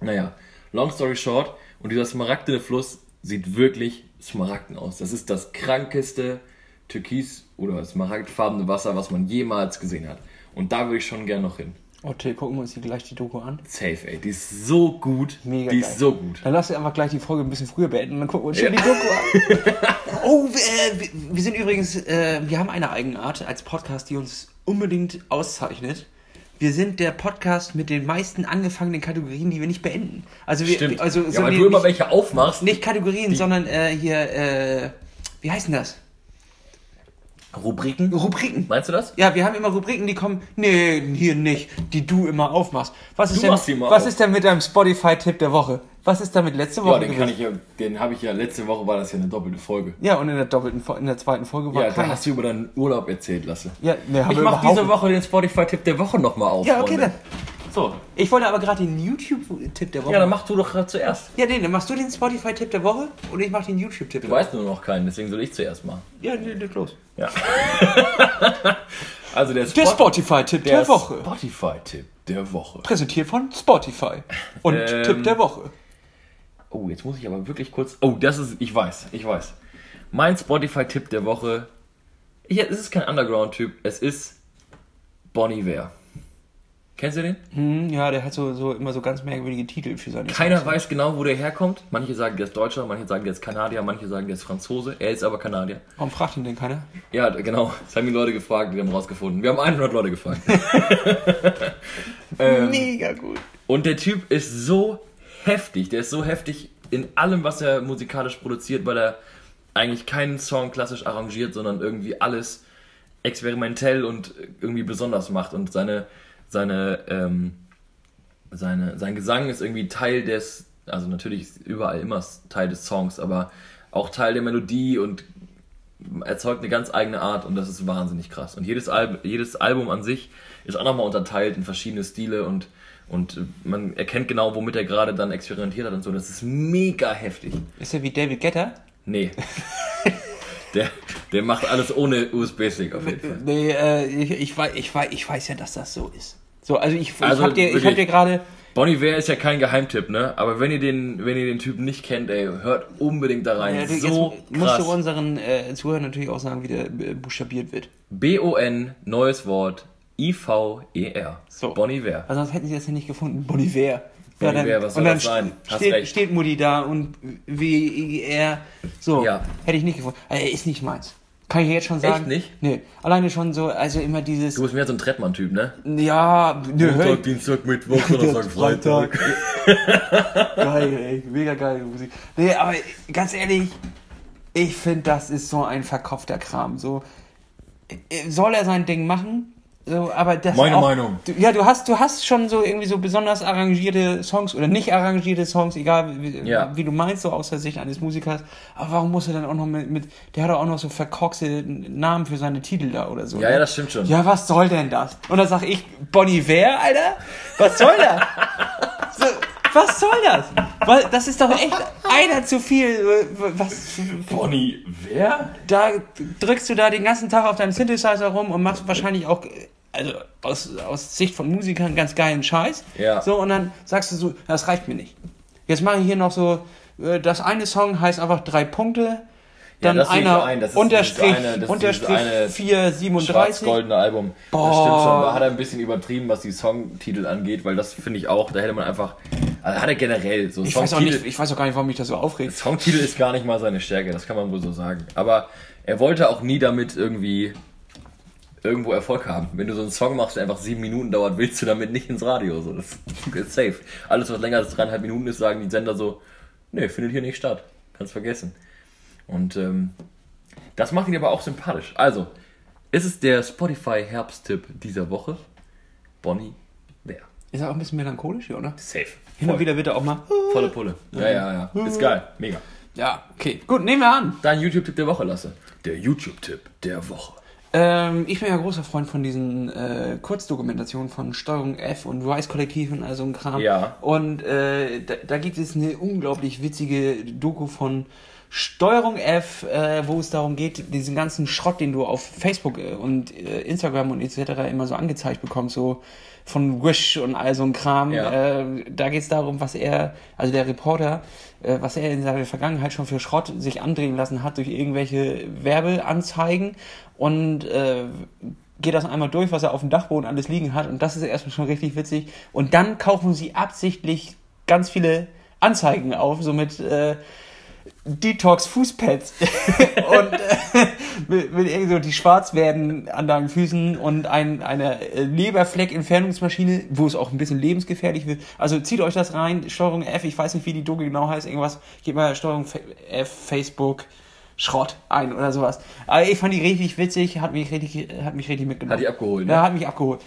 Naja, long story short, und dieser smaragdene Fluss sieht wirklich smaragden aus. Das ist das krankeste Türkis- oder smaragdfarbene Wasser, was man jemals gesehen hat. Und da würde ich schon gern noch hin. Oh, Till, gucken wir uns die gleich die Doku an. Safe, ey. Die ist so gut. Mega die geil. ist so gut. Dann lass uns einfach gleich die Folge ein bisschen früher beenden und dann gucken wir uns schon die Doku an. [LAUGHS] oh, äh, wir, wir sind übrigens, äh, wir haben eine Eigenart als Podcast, die uns unbedingt auszeichnet. Wir sind der Podcast mit den meisten angefangenen Kategorien, die wir nicht beenden. Also wir, Stimmt. also ja, so weil nee, du immer nicht, welche aufmachst. nicht Kategorien, sondern äh, hier, äh, wie heißt denn das? Rubriken. Rubriken. Meinst du das? Ja, wir haben immer Rubriken, die kommen, nee, hier nicht, die du immer aufmachst. Was ist, Du denn, machst die immer was auf. ist denn mit deinem Spotify-Tipp der Woche? Was ist damit letzte Woche Ja, den kann ich ja, den habe ich ja, letzte Woche war das ja eine doppelte Folge. Ja, und in der doppelten, in der zweiten Folge war Ja, da hast du über deinen Urlaub erzählt, Lasse. Ja, ne, Ich mache diese. Woche den Spotify-Tipp der Woche nochmal auf. Ja, okay, Freunde. dann. So. Ich wollte aber gerade den YouTube-Tipp der Woche. Ja, dann mach du doch grad zuerst. ja, nee, dann machst du den Spotify-Tipp der Woche und ich mach den YouTube-Tipp Du der Woche. weißt nur noch keinen, deswegen soll ich zuerst machen. Ja, nee, leg los. Ja. [LAUGHS] also der, Der Spot- Spotify-Tipp der, der Woche. Spotify-Tipp der Woche. Präsentiert von Spotify. Und [LAUGHS] Ähm, Tipp der Woche. Oh, jetzt muss ich aber wirklich kurz. Oh, das ist. Ich weiß, ich weiß. Mein Spotify-Tipp der Woche. Ich, es ist kein Underground-Typ, es ist Bonnie Ware. Kennst du den? Hm, ja, der hat so, so immer so ganz merkwürdige Titel für seine Keiner Songs. weiß genau, wo der herkommt. Manche sagen, der ist Deutscher, manche sagen, der ist Kanadier, manche sagen, der ist Franzose. Er ist aber Kanadier. Warum fragt ihn denn keiner? Ja, genau. Das haben die Leute gefragt, die haben rausgefunden. Wir haben 100 Leute gefragt. [LAUGHS] ähm, Mega gut. und der Typ ist so heftig. Der ist so heftig in allem, was er musikalisch produziert, weil er eigentlich keinen Song klassisch arrangiert, sondern irgendwie alles experimentell und irgendwie besonders macht. Und seine, seine, ähm, seine, sein Gesang ist irgendwie Teil des, also natürlich ist überall immer Teil des Songs, aber auch Teil der Melodie und erzeugt eine ganz eigene Art und das ist wahnsinnig krass. Und jedes, Al jedes Album an sich ist auch nochmal unterteilt in verschiedene Stile und, und man erkennt genau, womit er gerade dann experimentiert hat und so. Das ist mega heftig. Ist er wie David Guetta? Nee. [LAUGHS] der, der macht alles ohne USB-Stick auf jeden Fall. Nee, äh, ich, ich, weiß, ich, weiß, ich weiß ja, dass das so ist. So, also ich, Also ich hab dir, ich wirklich. hab dir gerade. Bonnie Iver ist ja kein Geheimtipp, ne? Aber wenn ihr den, wenn ihr den Typen nicht kennt, ey, hört unbedingt da rein. Ja, du, so jetzt musst du krass. unseren äh, Zuhörern natürlich auch sagen, wie der äh, buchstabiert wird. B-O-N, neues Wort, I-V-E-R. So. Bonnie Iver. Weil sonst hätten sie das ja nicht gefunden. Boniver. Bon Iver, was soll und dann das sein? Hast Steht, recht. steht Mutti da und W-I-R. So, Ja. hätte ich nicht gefunden. Also, ist nicht meins. Kann ich jetzt schon sagen. nicht? Nee. Alleine schon so, also immer dieses. Du bist mehr so ein Trettmann-Typ, ne? ja, nö, hör, Dienstag, Mittwoch, [LAUGHS] Freitag. [LAUGHS] geil, ey. Mega geile Musik. Nee, aber ganz ehrlich, ich finde, das ist so ein verkopfter Kram. So, äh, soll er sein Ding machen? So, aber das Meine auch, Meinung. Du, ja, du hast, du hast schon so irgendwie so besonders arrangierte Songs oder nicht arrangierte Songs, egal wie, Ja. wie du meinst, so aus der Sicht eines Musikers. Aber warum muss er dann auch noch mit, mit der hat doch auch noch so verkorkste Namen für seine Titel da oder so. Ja, ne? ja, das stimmt schon. Ja, was soll denn das? Und dann sag ich, Bonnie Wer, Alter? Was soll das? so, was soll das? Weil das ist doch echt einer zu viel. Was, Bonnie Wer? da drückst du da den ganzen Tag auf deinem Synthesizer rum und machst wahrscheinlich auch, also aus, aus Sicht von Musikern ganz geilen Scheiß. Ja. So, und dann sagst du so, das reicht mir nicht. Jetzt mache ich hier noch so, äh, das eine Song heißt einfach drei Punkte. Ja, Dann das ich einer ein. Das ist Unterstrich, eine- das Unterstrich eine 437. Schwarz-goldene Album. Boah. Das stimmt schon. Da hat er ein bisschen übertrieben, was die Songtitel angeht, weil das finde ich auch, da hätte man einfach, also hat er generell so Ich weiß, auch Songtitel- nicht, ich weiß auch gar nicht, warum mich das so aufregt. Songtitel ist gar nicht mal seine Stärke, das kann man wohl so sagen. Aber er wollte auch nie damit irgendwie irgendwo Erfolg haben. Wenn du so einen Song machst, der einfach sieben Minuten dauert, willst du damit nicht ins Radio. So, das [LAUGHS] ist safe. Alles, was länger als dreieinhalb Minuten ist, sagen die Sender so, nee, findet hier nicht statt. Kannst vergessen. Und ähm, das macht ihn aber auch sympathisch. Also, ist es der Spotify-Herbsttipp dieser Woche? Bonnie Wer. Ist er auch ein bisschen melancholisch, hier, oder? Safe. Hin und Voll. wieder wird er auch mal. Volle Pulle. Ja, ja, ja. Ist geil. Mega. Ja, okay. Gut, nehmen wir an. Dein YouTube-Tipp der Woche, Lasse. Der YouTube-Tipp der Woche. Ähm, ich bin ja großer Freund von diesen äh, Kurzdokumentationen von Steuerung F und Rise Kollektiv und all so ein Kram. Ja. Und äh, da, da gibt es eine unglaublich witzige Doku von Steuerung F, äh, wo es darum geht, diesen ganzen Schrott, den du auf Facebook äh, und äh, Instagram und etc. immer so angezeigt bekommst, so von Wish und all so ein Kram. Ja. Äh, da geht es darum, was er, also der Reporter, äh, was er in seiner Vergangenheit schon für Schrott sich andrehen lassen hat durch irgendwelche Werbeanzeigen und äh, geht das einmal durch, was er auf dem Dachboden alles liegen hat und das ist erstmal schon richtig witzig. Und dann kaufen sie absichtlich ganz viele Anzeigen auf, so mit äh, Detox Fußpads [LAUGHS] und äh, mit, mit irgendwie so die schwarz werden an deinen Füßen und ein, eine äh, Leberfleck-Entfernungsmaschine, wo es auch ein bisschen lebensgefährlich wird. Also zieht euch das rein, Steuerung F, ich weiß nicht, wie die Doku genau heißt, irgendwas, gebt mal Steuerung F, Facebook, Schrott ein oder sowas. Aber ich fand die richtig witzig, hat mich richtig, hat mich richtig mitgenommen. Hat die abgeholt, ne? Ja, hat mich abgeholt.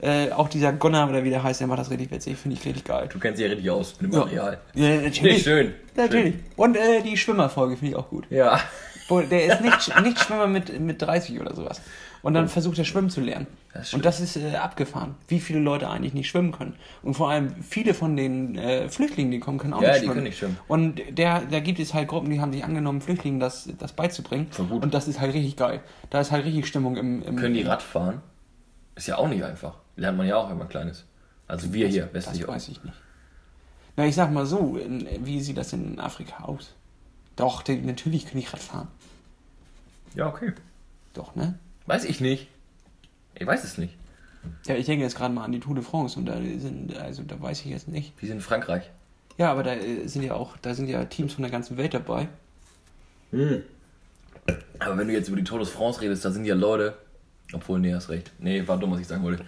Äh, auch dieser Gunnar oder wie der heißt, der macht das richtig witzig, finde ich richtig geil. Du kennst dich ja richtig aus mit dem Ja. Material. Ja, natürlich. Nee, schön. Natürlich. Und äh, die Schwimmerfolge finde ich auch gut. Ja. Wo, der ist nicht, [LAUGHS] nicht Schwimmer mit, mit 30 oder sowas. Und dann versucht er schwimmen zu lernen. Das und das ist äh, abgefahren, wie viele Leute eigentlich nicht schwimmen können. Und vor allem viele von den äh, Flüchtlingen, die kommen, können auch Ja, nicht die schwimmen. können nicht schwimmen. Und der, da gibt es halt Gruppen, die haben sich angenommen, Flüchtlingen das, das beizubringen. Voll gut. Und das ist halt richtig geil. Da ist halt richtig Stimmung im... im Können die Rad fahren? Ist ja auch nicht einfach. Lernt man ja auch, wenn man klein ist. Also wir hier, Das westlich weiß ich nicht. Na, ich sag mal so, in, wie sieht das in Afrika aus? Doch, die, natürlich können die Rad fahren. Ja, okay. Doch, ne? Weiß ich nicht. Ich weiß es nicht. Ja, ich denke jetzt gerade mal an die Tour de France und da sind, also da weiß ich jetzt nicht. Wie sind in Frankreich? Ja, aber da äh, sind ja auch, da sind ja Teams von der ganzen Welt dabei. Aber wenn du jetzt über die Tour de France redest, da sind ja Leute. Obwohl, nee, hast recht. Nee, war dumm, was ich sagen wollte.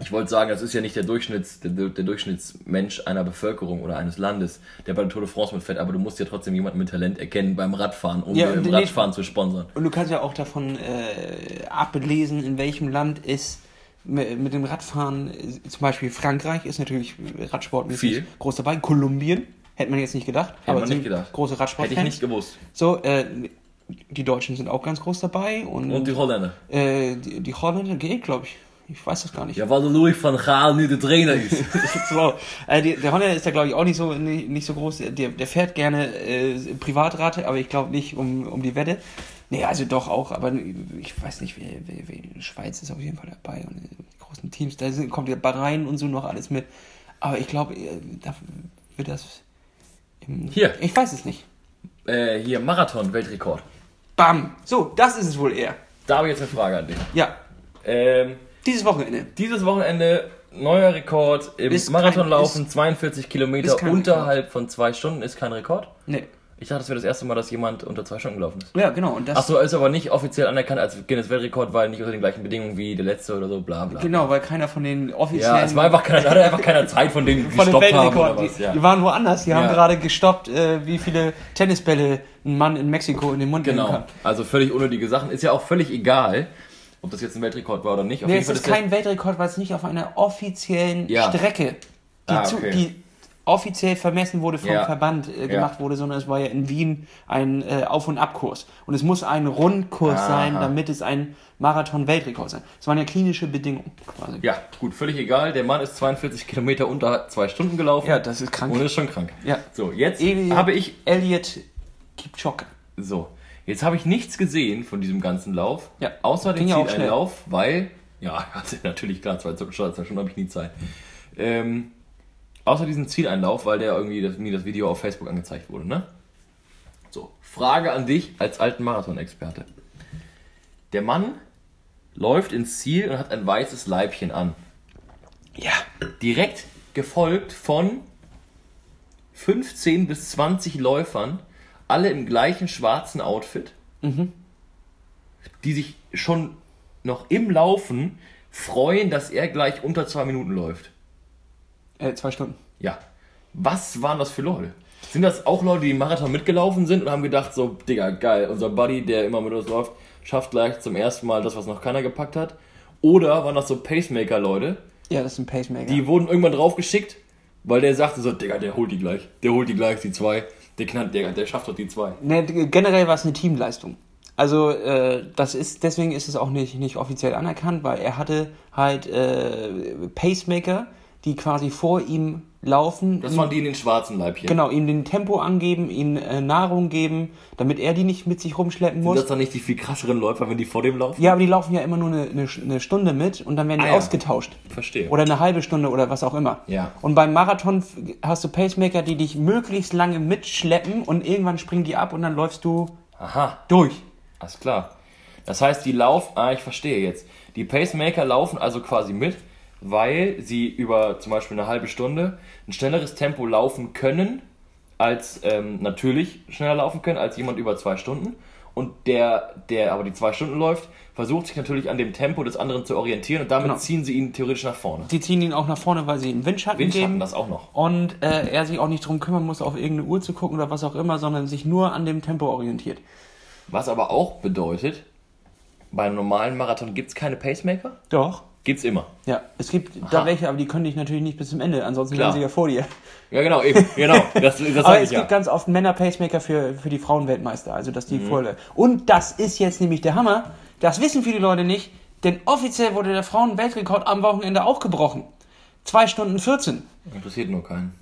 Ich wollte sagen, das ist ja nicht der, Durchschnitts, der, der Durchschnittsmensch einer Bevölkerung oder eines Landes, der bei der Tour de France mitfährt, aber du musst ja trotzdem jemanden mit Talent erkennen beim Radfahren, um Ja, im nee, Radfahren zu sponsern. Und du kannst ja auch davon äh, ablesen, in welchem Land es mit, dem Radfahren, äh, zum Beispiel Frankreich ist natürlich radsportmäßig Viel. groß dabei. Kolumbien, hätte man jetzt nicht gedacht. man sind nicht gedacht. Große Radsportfans. Hätte ich nicht gewusst. So, äh, die Deutschen sind auch ganz groß dabei und, Und die Holländer. äh, die, die Holländer geht, glaube ich. Ich weiß das gar nicht. Ja, weil der Louis van Gaal nu der Trainer ist. [LAUGHS] so, äh, die, der Holländer ist da, glaube ich, auch nicht so, nicht, nicht so groß. Der, der fährt gerne äh, Privatrate, aber ich glaube nicht um, um die Wette. Nee, also doch auch, aber ich weiß nicht, wer, wer, wer Schweiz ist auf jeden Fall dabei und die großen Teams, da sind, kommt ja Bahrain und so noch alles mit. Aber ich glaube, äh, da wird das. Im, Hier. Ich weiß es nicht. äh, hier, Marathon-Weltrekord. Bam! So, das ist es wohl eher. Da habe ich jetzt eine Frage an dich. Ja, Ähm, dieses Wochenende. dieses Wochenende neuer Rekord im Ist Marathonlaufen, 42 Kilometer ist kein unterhalb von zwei Stunden, ist kein Rekord. Nee. Ich dachte, das wäre das erste Mal, dass jemand unter zwei Stunden gelaufen ist. Ja, genau. Und das, Achso, ist aber nicht offiziell anerkannt als Guinness-Weltrekord, weil nicht unter den gleichen Bedingungen wie der letzte oder so, bla bla. Genau, weil keiner von den offiziellen. Ja, es war einfach keiner, hatte einfach keiner Zeit von denen, die [LAUGHS] von den gestoppt haben oder was. Die, Ja. die waren woanders. Die haben Ja. gerade gestoppt, äh, wie viele Tennisbälle ein Mann in Mexiko in den Mund nehmen Genau, kann. also völlig unnötige Sachen. Ist ja auch völlig egal, ob das jetzt ein Weltrekord war oder nicht. Auf Nee, es ist kein Weltrekord, weil es nicht auf einer offiziellen Ja. Strecke, die, Ah, zu, okay. die offiziell vermessen wurde vom Ja. Verband äh, gemacht Ja. wurde, sondern es war ja in Wien ein äh, Auf- und Abkurs. Und es muss ein Rundkurs Aha. sein, damit es ein Marathon-Weltrekord sein. Das waren ja klinische Bedingungen quasi. Ja, gut, völlig egal. Der Mann ist 42 Kilometer unter zwei Stunden gelaufen. Ja, das ist krank. Und ist schon krank. Ja. So, jetzt Eli- habe ich Elliot Kipchoge. So, jetzt habe ich nichts gesehen von diesem ganzen Lauf, Ja, außer den Zieleinlauf, weil, ja, [LAUGHS] hatte natürlich klar, zwei Stunden, zwei Stunden habe ich nie Zeit. Ähm, außer diesen Zieleinlauf, weil der irgendwie das, mir das Video auf Facebook angezeigt wurde, ne? So, Frage an dich als alten Marathon-Experte. Der Mann läuft ins Ziel und hat ein weißes Leibchen an. Ja. Direkt gefolgt von 15 bis 20 Läufern, alle im gleichen schwarzen Outfit, die sich schon noch im Laufen freuen, dass er gleich unter zwei Minuten läuft. Äh, zwei Stunden. Ja. Was waren das für Leute? Sind das auch Leute, die im Marathon mitgelaufen sind und haben gedacht, so, Digga, geil, unser Buddy, der immer mit uns läuft, schafft gleich zum ersten Mal das, was noch keiner gepackt hat? Oder waren das so Pacemaker-Leute, Ja, das ein Pacemaker. die wurden irgendwann draufgeschickt, weil der sagte so, Digga, der holt die gleich. Der holt die gleich, die zwei. Der knallt, der, der schafft doch die zwei. Ne, generell war es eine Teamleistung. Also äh, das ist deswegen ist es auch nicht nicht offiziell anerkannt, weil er hatte halt äh, Pacemaker, die quasi vor ihm laufen. Das waren die in den schwarzen Leibchen. Genau, ihm den Tempo angeben, ihm äh, Nahrung geben, damit er die nicht mit sich rumschleppen Sind muss. das dann nicht die viel krasseren Läufer, wenn die vor dem laufen? Ja, aber die laufen ja immer nur eine, eine, eine Stunde mit und dann werden die Ah, ja. ausgetauscht. Verstehe. Oder eine halbe Stunde oder was auch immer. Ja. Und beim Marathon hast du Pacemaker, die dich möglichst lange mitschleppen und irgendwann springen die ab und dann läufst du Aha, durch. alles klar. Das heißt, die laufen, ah, ich verstehe jetzt. Die Pacemaker laufen also quasi mit, weil sie über zum Beispiel eine halbe Stunde ein schnelleres Tempo laufen können, als ähm, natürlich schneller laufen können, als jemand über zwei Stunden. Und der, der aber die zwei Stunden läuft, versucht sich natürlich an dem Tempo des anderen zu orientieren und damit Genau. ziehen sie ihn theoretisch nach vorne. Die ziehen ihn auch nach vorne, weil sie ihm Windschatten, Windschatten, geben. das auch noch. Und äh, er sich auch nicht drum kümmern muss, auf irgendeine Uhr zu gucken oder was auch immer, sondern sich nur an dem Tempo orientiert. Was aber auch bedeutet, bei einem normalen Marathon gibt es keine Pacemaker? Doch. Gibt's immer. Ja, es gibt da welche, aber die können dich natürlich nicht bis zum Ende, ansonsten wären sie ja vor dir. Ja, genau, eben, genau. Das, das aber es ich ja. gibt ganz oft Männer-Pacemaker für, für die Frauenweltmeister, also dass Mhm. die volle. Und das ist jetzt nämlich der Hammer, das wissen viele Leute nicht, denn offiziell wurde der Frauenweltrekord am Wochenende auch gebrochen. 2 Stunden 14. Interessiert nur keinen.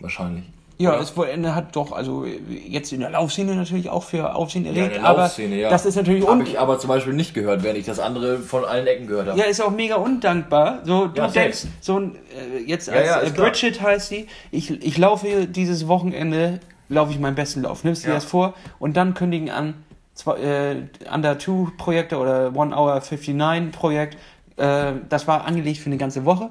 Wahrscheinlich. Ja, Oder? es wurde, hat doch, also jetzt in der Laufszene natürlich auch für Aufsehen Ja, in erregt, der aber Laufszene, ja. das ist natürlich Habe ich aber zum Beispiel nicht gehört, während ich das andere von allen Ecken gehört habe. ja, ist auch mega undankbar. So, du Ja, denkst, so ein, äh, jetzt Ja, als ja, äh, ist klar. Bridget heißt sie, ich, ich laufe dieses Wochenende, laufe ich meinen besten Lauf. Nimmst dir Ja. das vor und dann kündigen an zwei, äh, Under 2 Projekte oder One Hour 59 Projekt, Äh, das war angelegt für eine ganze Woche.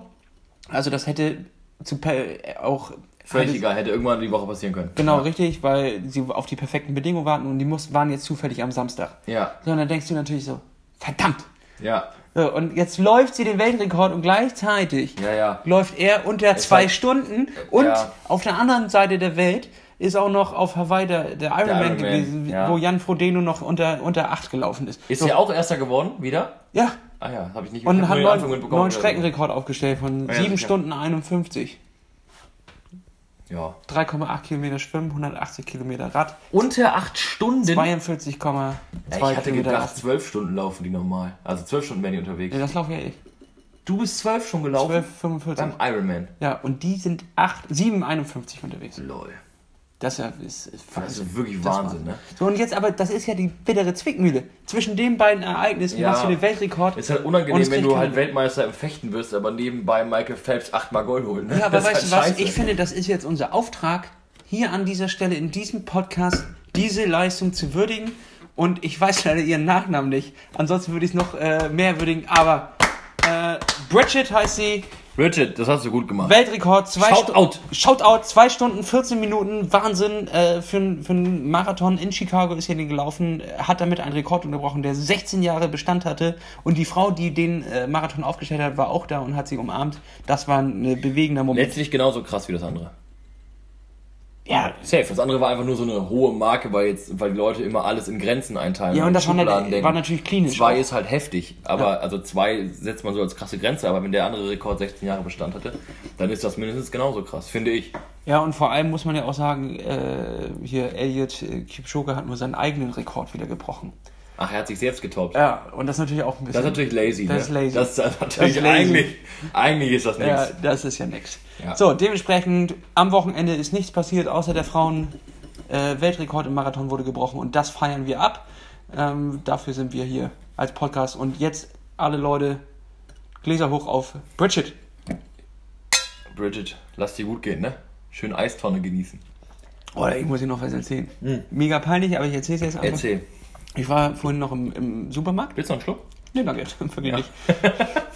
Also das hätte zu per- auch Völlig hätte- egal, hätte irgendwann die Woche passieren können. Genau, richtig, weil sie auf die perfekten Bedingungen warten und die muss, waren jetzt zufällig am Samstag. Ja, So, und dann denkst du natürlich so, verdammt! ja, So, und jetzt läuft sie den Weltrekord und gleichzeitig ja, ja. läuft er unter zwei halt- Stunden und Ja. auf der anderen Seite der Welt ist auch noch auf Hawaii der, der Ironman Ironman, gewesen, ja. wo Jan Frodeno noch unter, unter 8 gelaufen ist. Ist so, er auch Erster geworden, wieder? Ja, Ah ja, habe ich nicht und hat den neuen, so. Streckenrekord aufgestellt von Ja, 7 sicher. Stunden 51. Ja. 3,8 Kilometer Schwimmen, 180 Kilometer Rad, Unter acht Stunden? 42,2 Ja, ich hatte Kilometer gedacht, Rad. zwölf Stunden laufen die normal. Also zwölf Stunden wären die unterwegs. Ja, das laufe ja ich. Du bist zwölf schon gelaufen? 12,45. Beim Ironman. Ja, und die sind 8, 7,51 unterwegs. Lol. Das ist Das ist wirklich Das Wahnsinn, ne? So, und jetzt aber, das ist ja die bittere Zwickmühle. Zwischen den beiden Ereignissen Ja. machst du den Weltrekord. Ist halt unangenehm, wenn du halt. Weltmeister im Fechten wirst, aber nebenbei Michael Phelps achtmal Gold holen. Ne? Ja, aber Das weißt du halt was? scheiße. Ich finde, das ist jetzt unser Auftrag, hier an dieser Stelle in diesem Podcast diese Leistung zu würdigen. Und ich weiß leider ihren Nachnamen nicht. Ansonsten würde ich es noch äh, mehr würdigen. Aber äh, Bridget heißt sie. Richard, das hast du gut gemacht. Weltrekord. Zwei Shoutout. Stu- Shoutout. Zwei Stunden, 14 Minuten. Wahnsinn. Äh, für, für einen Marathon in Chicago ist hier den gelaufen. Hat damit einen Rekord unterbrochen, der 16 Jahre Bestand hatte. Und die Frau, die den äh, Marathon aufgestellt hat, war auch da und hat sie umarmt. Das war ein äh, bewegender Moment. Letztlich genauso krass wie das andere. Ja, Safe. Das andere war einfach nur so eine hohe Marke, weil jetzt, weil die Leute immer alles in Grenzen einteilen. Ja, und das war, nicht, war natürlich klinisch. Zwei auch. ist halt heftig, aber also zwei setzt man so als krasse Grenze, aber wenn der andere Rekord 16 Jahre Bestand hatte, dann ist das mindestens genauso krass, finde ich. Ja, und vor allem muss man ja auch sagen, äh, hier Elliot Kipchoge hat nur seinen eigenen Rekord wieder gebrochen. Ach, er hat sich selbst getoppt. Ja, und das ist natürlich auch ein bisschen. Das ist natürlich lazy. Das ne? ist lazy. Das ist natürlich Das ist lazy. eigentlich, eigentlich ist das nichts. Ja, das ist ja nix. Ja. So, dementsprechend, am Wochenende ist nichts passiert, außer der Frauen äh, im Marathon wurde gebrochen und das feiern wir ab. Ähm, dafür sind wir hier als Podcast und jetzt alle Leute Gläser hoch auf Bridget. Bridget, lass dir gut gehen, ne? Schön Eistonne genießen. Oder ich muss dir noch was erzählen. Mega peinlich, aber ich erzähle es jetzt einfach. Erzähl. Ich war vorhin noch im, im Supermarkt. Willst du noch einen Schluck? Nee, danke. [LAUGHS] Wirklich nicht.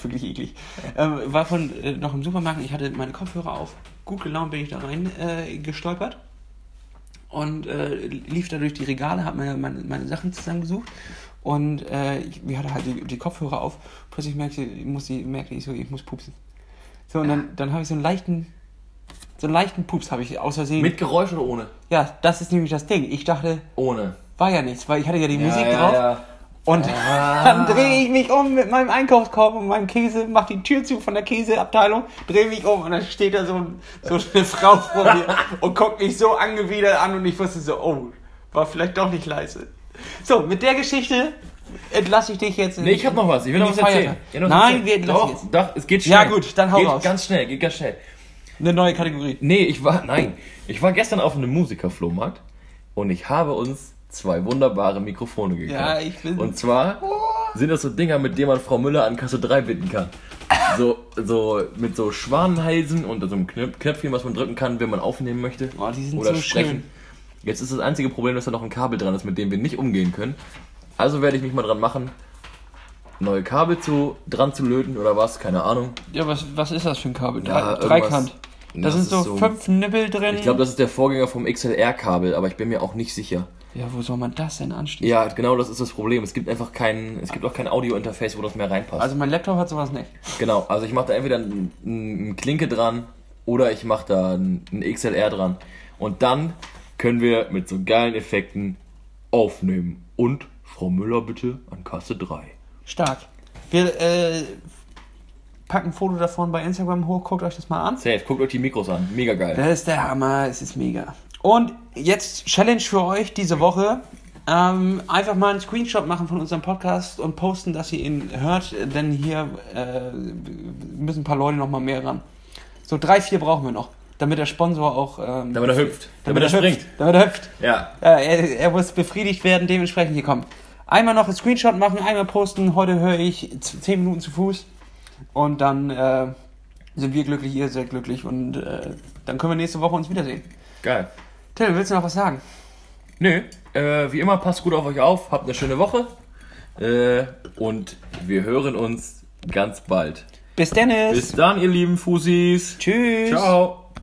Wirklich eklig. Ähm, war von äh, noch im Supermarkt und ich hatte meine Kopfhörer auf. Gut gelaunt bin ich da rein äh, gestolpert und äh, lief da durch die Regale, habe meine, meine, meine Sachen zusammengesucht und äh, ich, wir hatte halt die, die Kopfhörer auf. Plötzlich merkte ich, muss ich, merkte ich so, ich muss pupsen. So, und dann, dann habe ich so einen leichten, so einen leichten Pups habe ich aus Versehen. Mit Geräusch oder ohne? ja, das ist nämlich das Ding. Ich dachte, Ohne. War ja nichts, weil ich hatte ja die Musik ja, drauf. Ja. Und [LAUGHS] dann drehe ich mich um mit meinem Einkaufskorb und meinem Käse, mach die Tür zu von der Käseabteilung, drehe mich um und dann steht da so, ein, so eine [LAUGHS] Frau vor mir und guckt mich so angewidert an und ich wusste so, oh, war vielleicht doch nicht leise. So, mit der Geschichte entlasse ich dich jetzt in Nee, ich hab noch was. Ich will noch was erzählen. Noch Nein, erzählen. wir entlassen Doch, jetzt. doch, es geht schnell. Ja, gut, dann hau geht raus. ganz schnell, geht ganz schnell. Eine neue Kategorie. Nee, ich war, nein, ich war gestern auf einem Musikerflohmarkt und ich habe uns zwei wunderbare Mikrofone gekauft. Ja, ich bin- Und zwar sind das so Dinger, mit denen man Frau Müller an Kasse 3 bitten kann. So, so, mit so Schwanenhalsen und so einem Knöp Knöpfchen, was man drücken kann, wenn man aufnehmen möchte. Oh, die sind oder so sprechen. schön. Jetzt ist das einzige Problem, dass da noch ein Kabel dran ist, mit dem wir nicht umgehen können. Also werde ich mich mal dran machen, neue Kabel zu, dran zu löten oder was, keine Ahnung. Ja, was, was ist das für ein Kabel? Ja, Dreikant. Da Das sind so, so- fünf Nippel drin. Ich glaube, das ist der Vorgänger vom XLR-Kabel, aber ich bin mir auch nicht sicher. Ja, wo soll man das denn anschließen? Ja, genau das ist das Problem. Es gibt einfach kein, es gibt auch kein Audio-Interface, wo das mehr reinpasst. Also mein Laptop hat sowas nicht. genau, also ich mache da entweder ein, ein Klinke dran oder ich mache da ein, ein XLR dran. Und dann können wir mit so geilen Effekten aufnehmen. Und Frau Müller bitte an Kasse 3. Stark. Wir äh, packen ein Foto davon bei Instagram hoch, guckt euch das mal an. Safe, guckt euch die Mikros an. Mega geil. Das ist der Hammer, es ist mega. Und jetzt Challenge für euch diese Woche. Ähm, einfach mal einen Screenshot machen von unserem Podcast und posten, dass ihr ihn hört, denn hier äh, müssen ein paar Leute noch mal mehr ran. So drei, vier brauchen wir noch, damit der Sponsor auch... Ähm, Damit er hüpft. damit, Damit, er er hüpft. springt. Damit er hüpft. Ja. Ja, er, er muss befriedigt werden, dementsprechend hier kommt. Einmal noch einen Screenshot machen, einmal posten. Heute höre ich z- 10 Minuten zu Fuß. Und dann äh, sind wir glücklich, ihr seid glücklich. Und äh, dann können wir nächste Woche uns wiedersehen. Geil. Till, willst du noch was sagen? Nö, äh, wie immer, passt gut auf euch auf, habt eine schöne Woche äh, und wir hören uns ganz bald. Bis Dennis. Bis dann, ihr lieben Fusis. Tschüss. Ciao.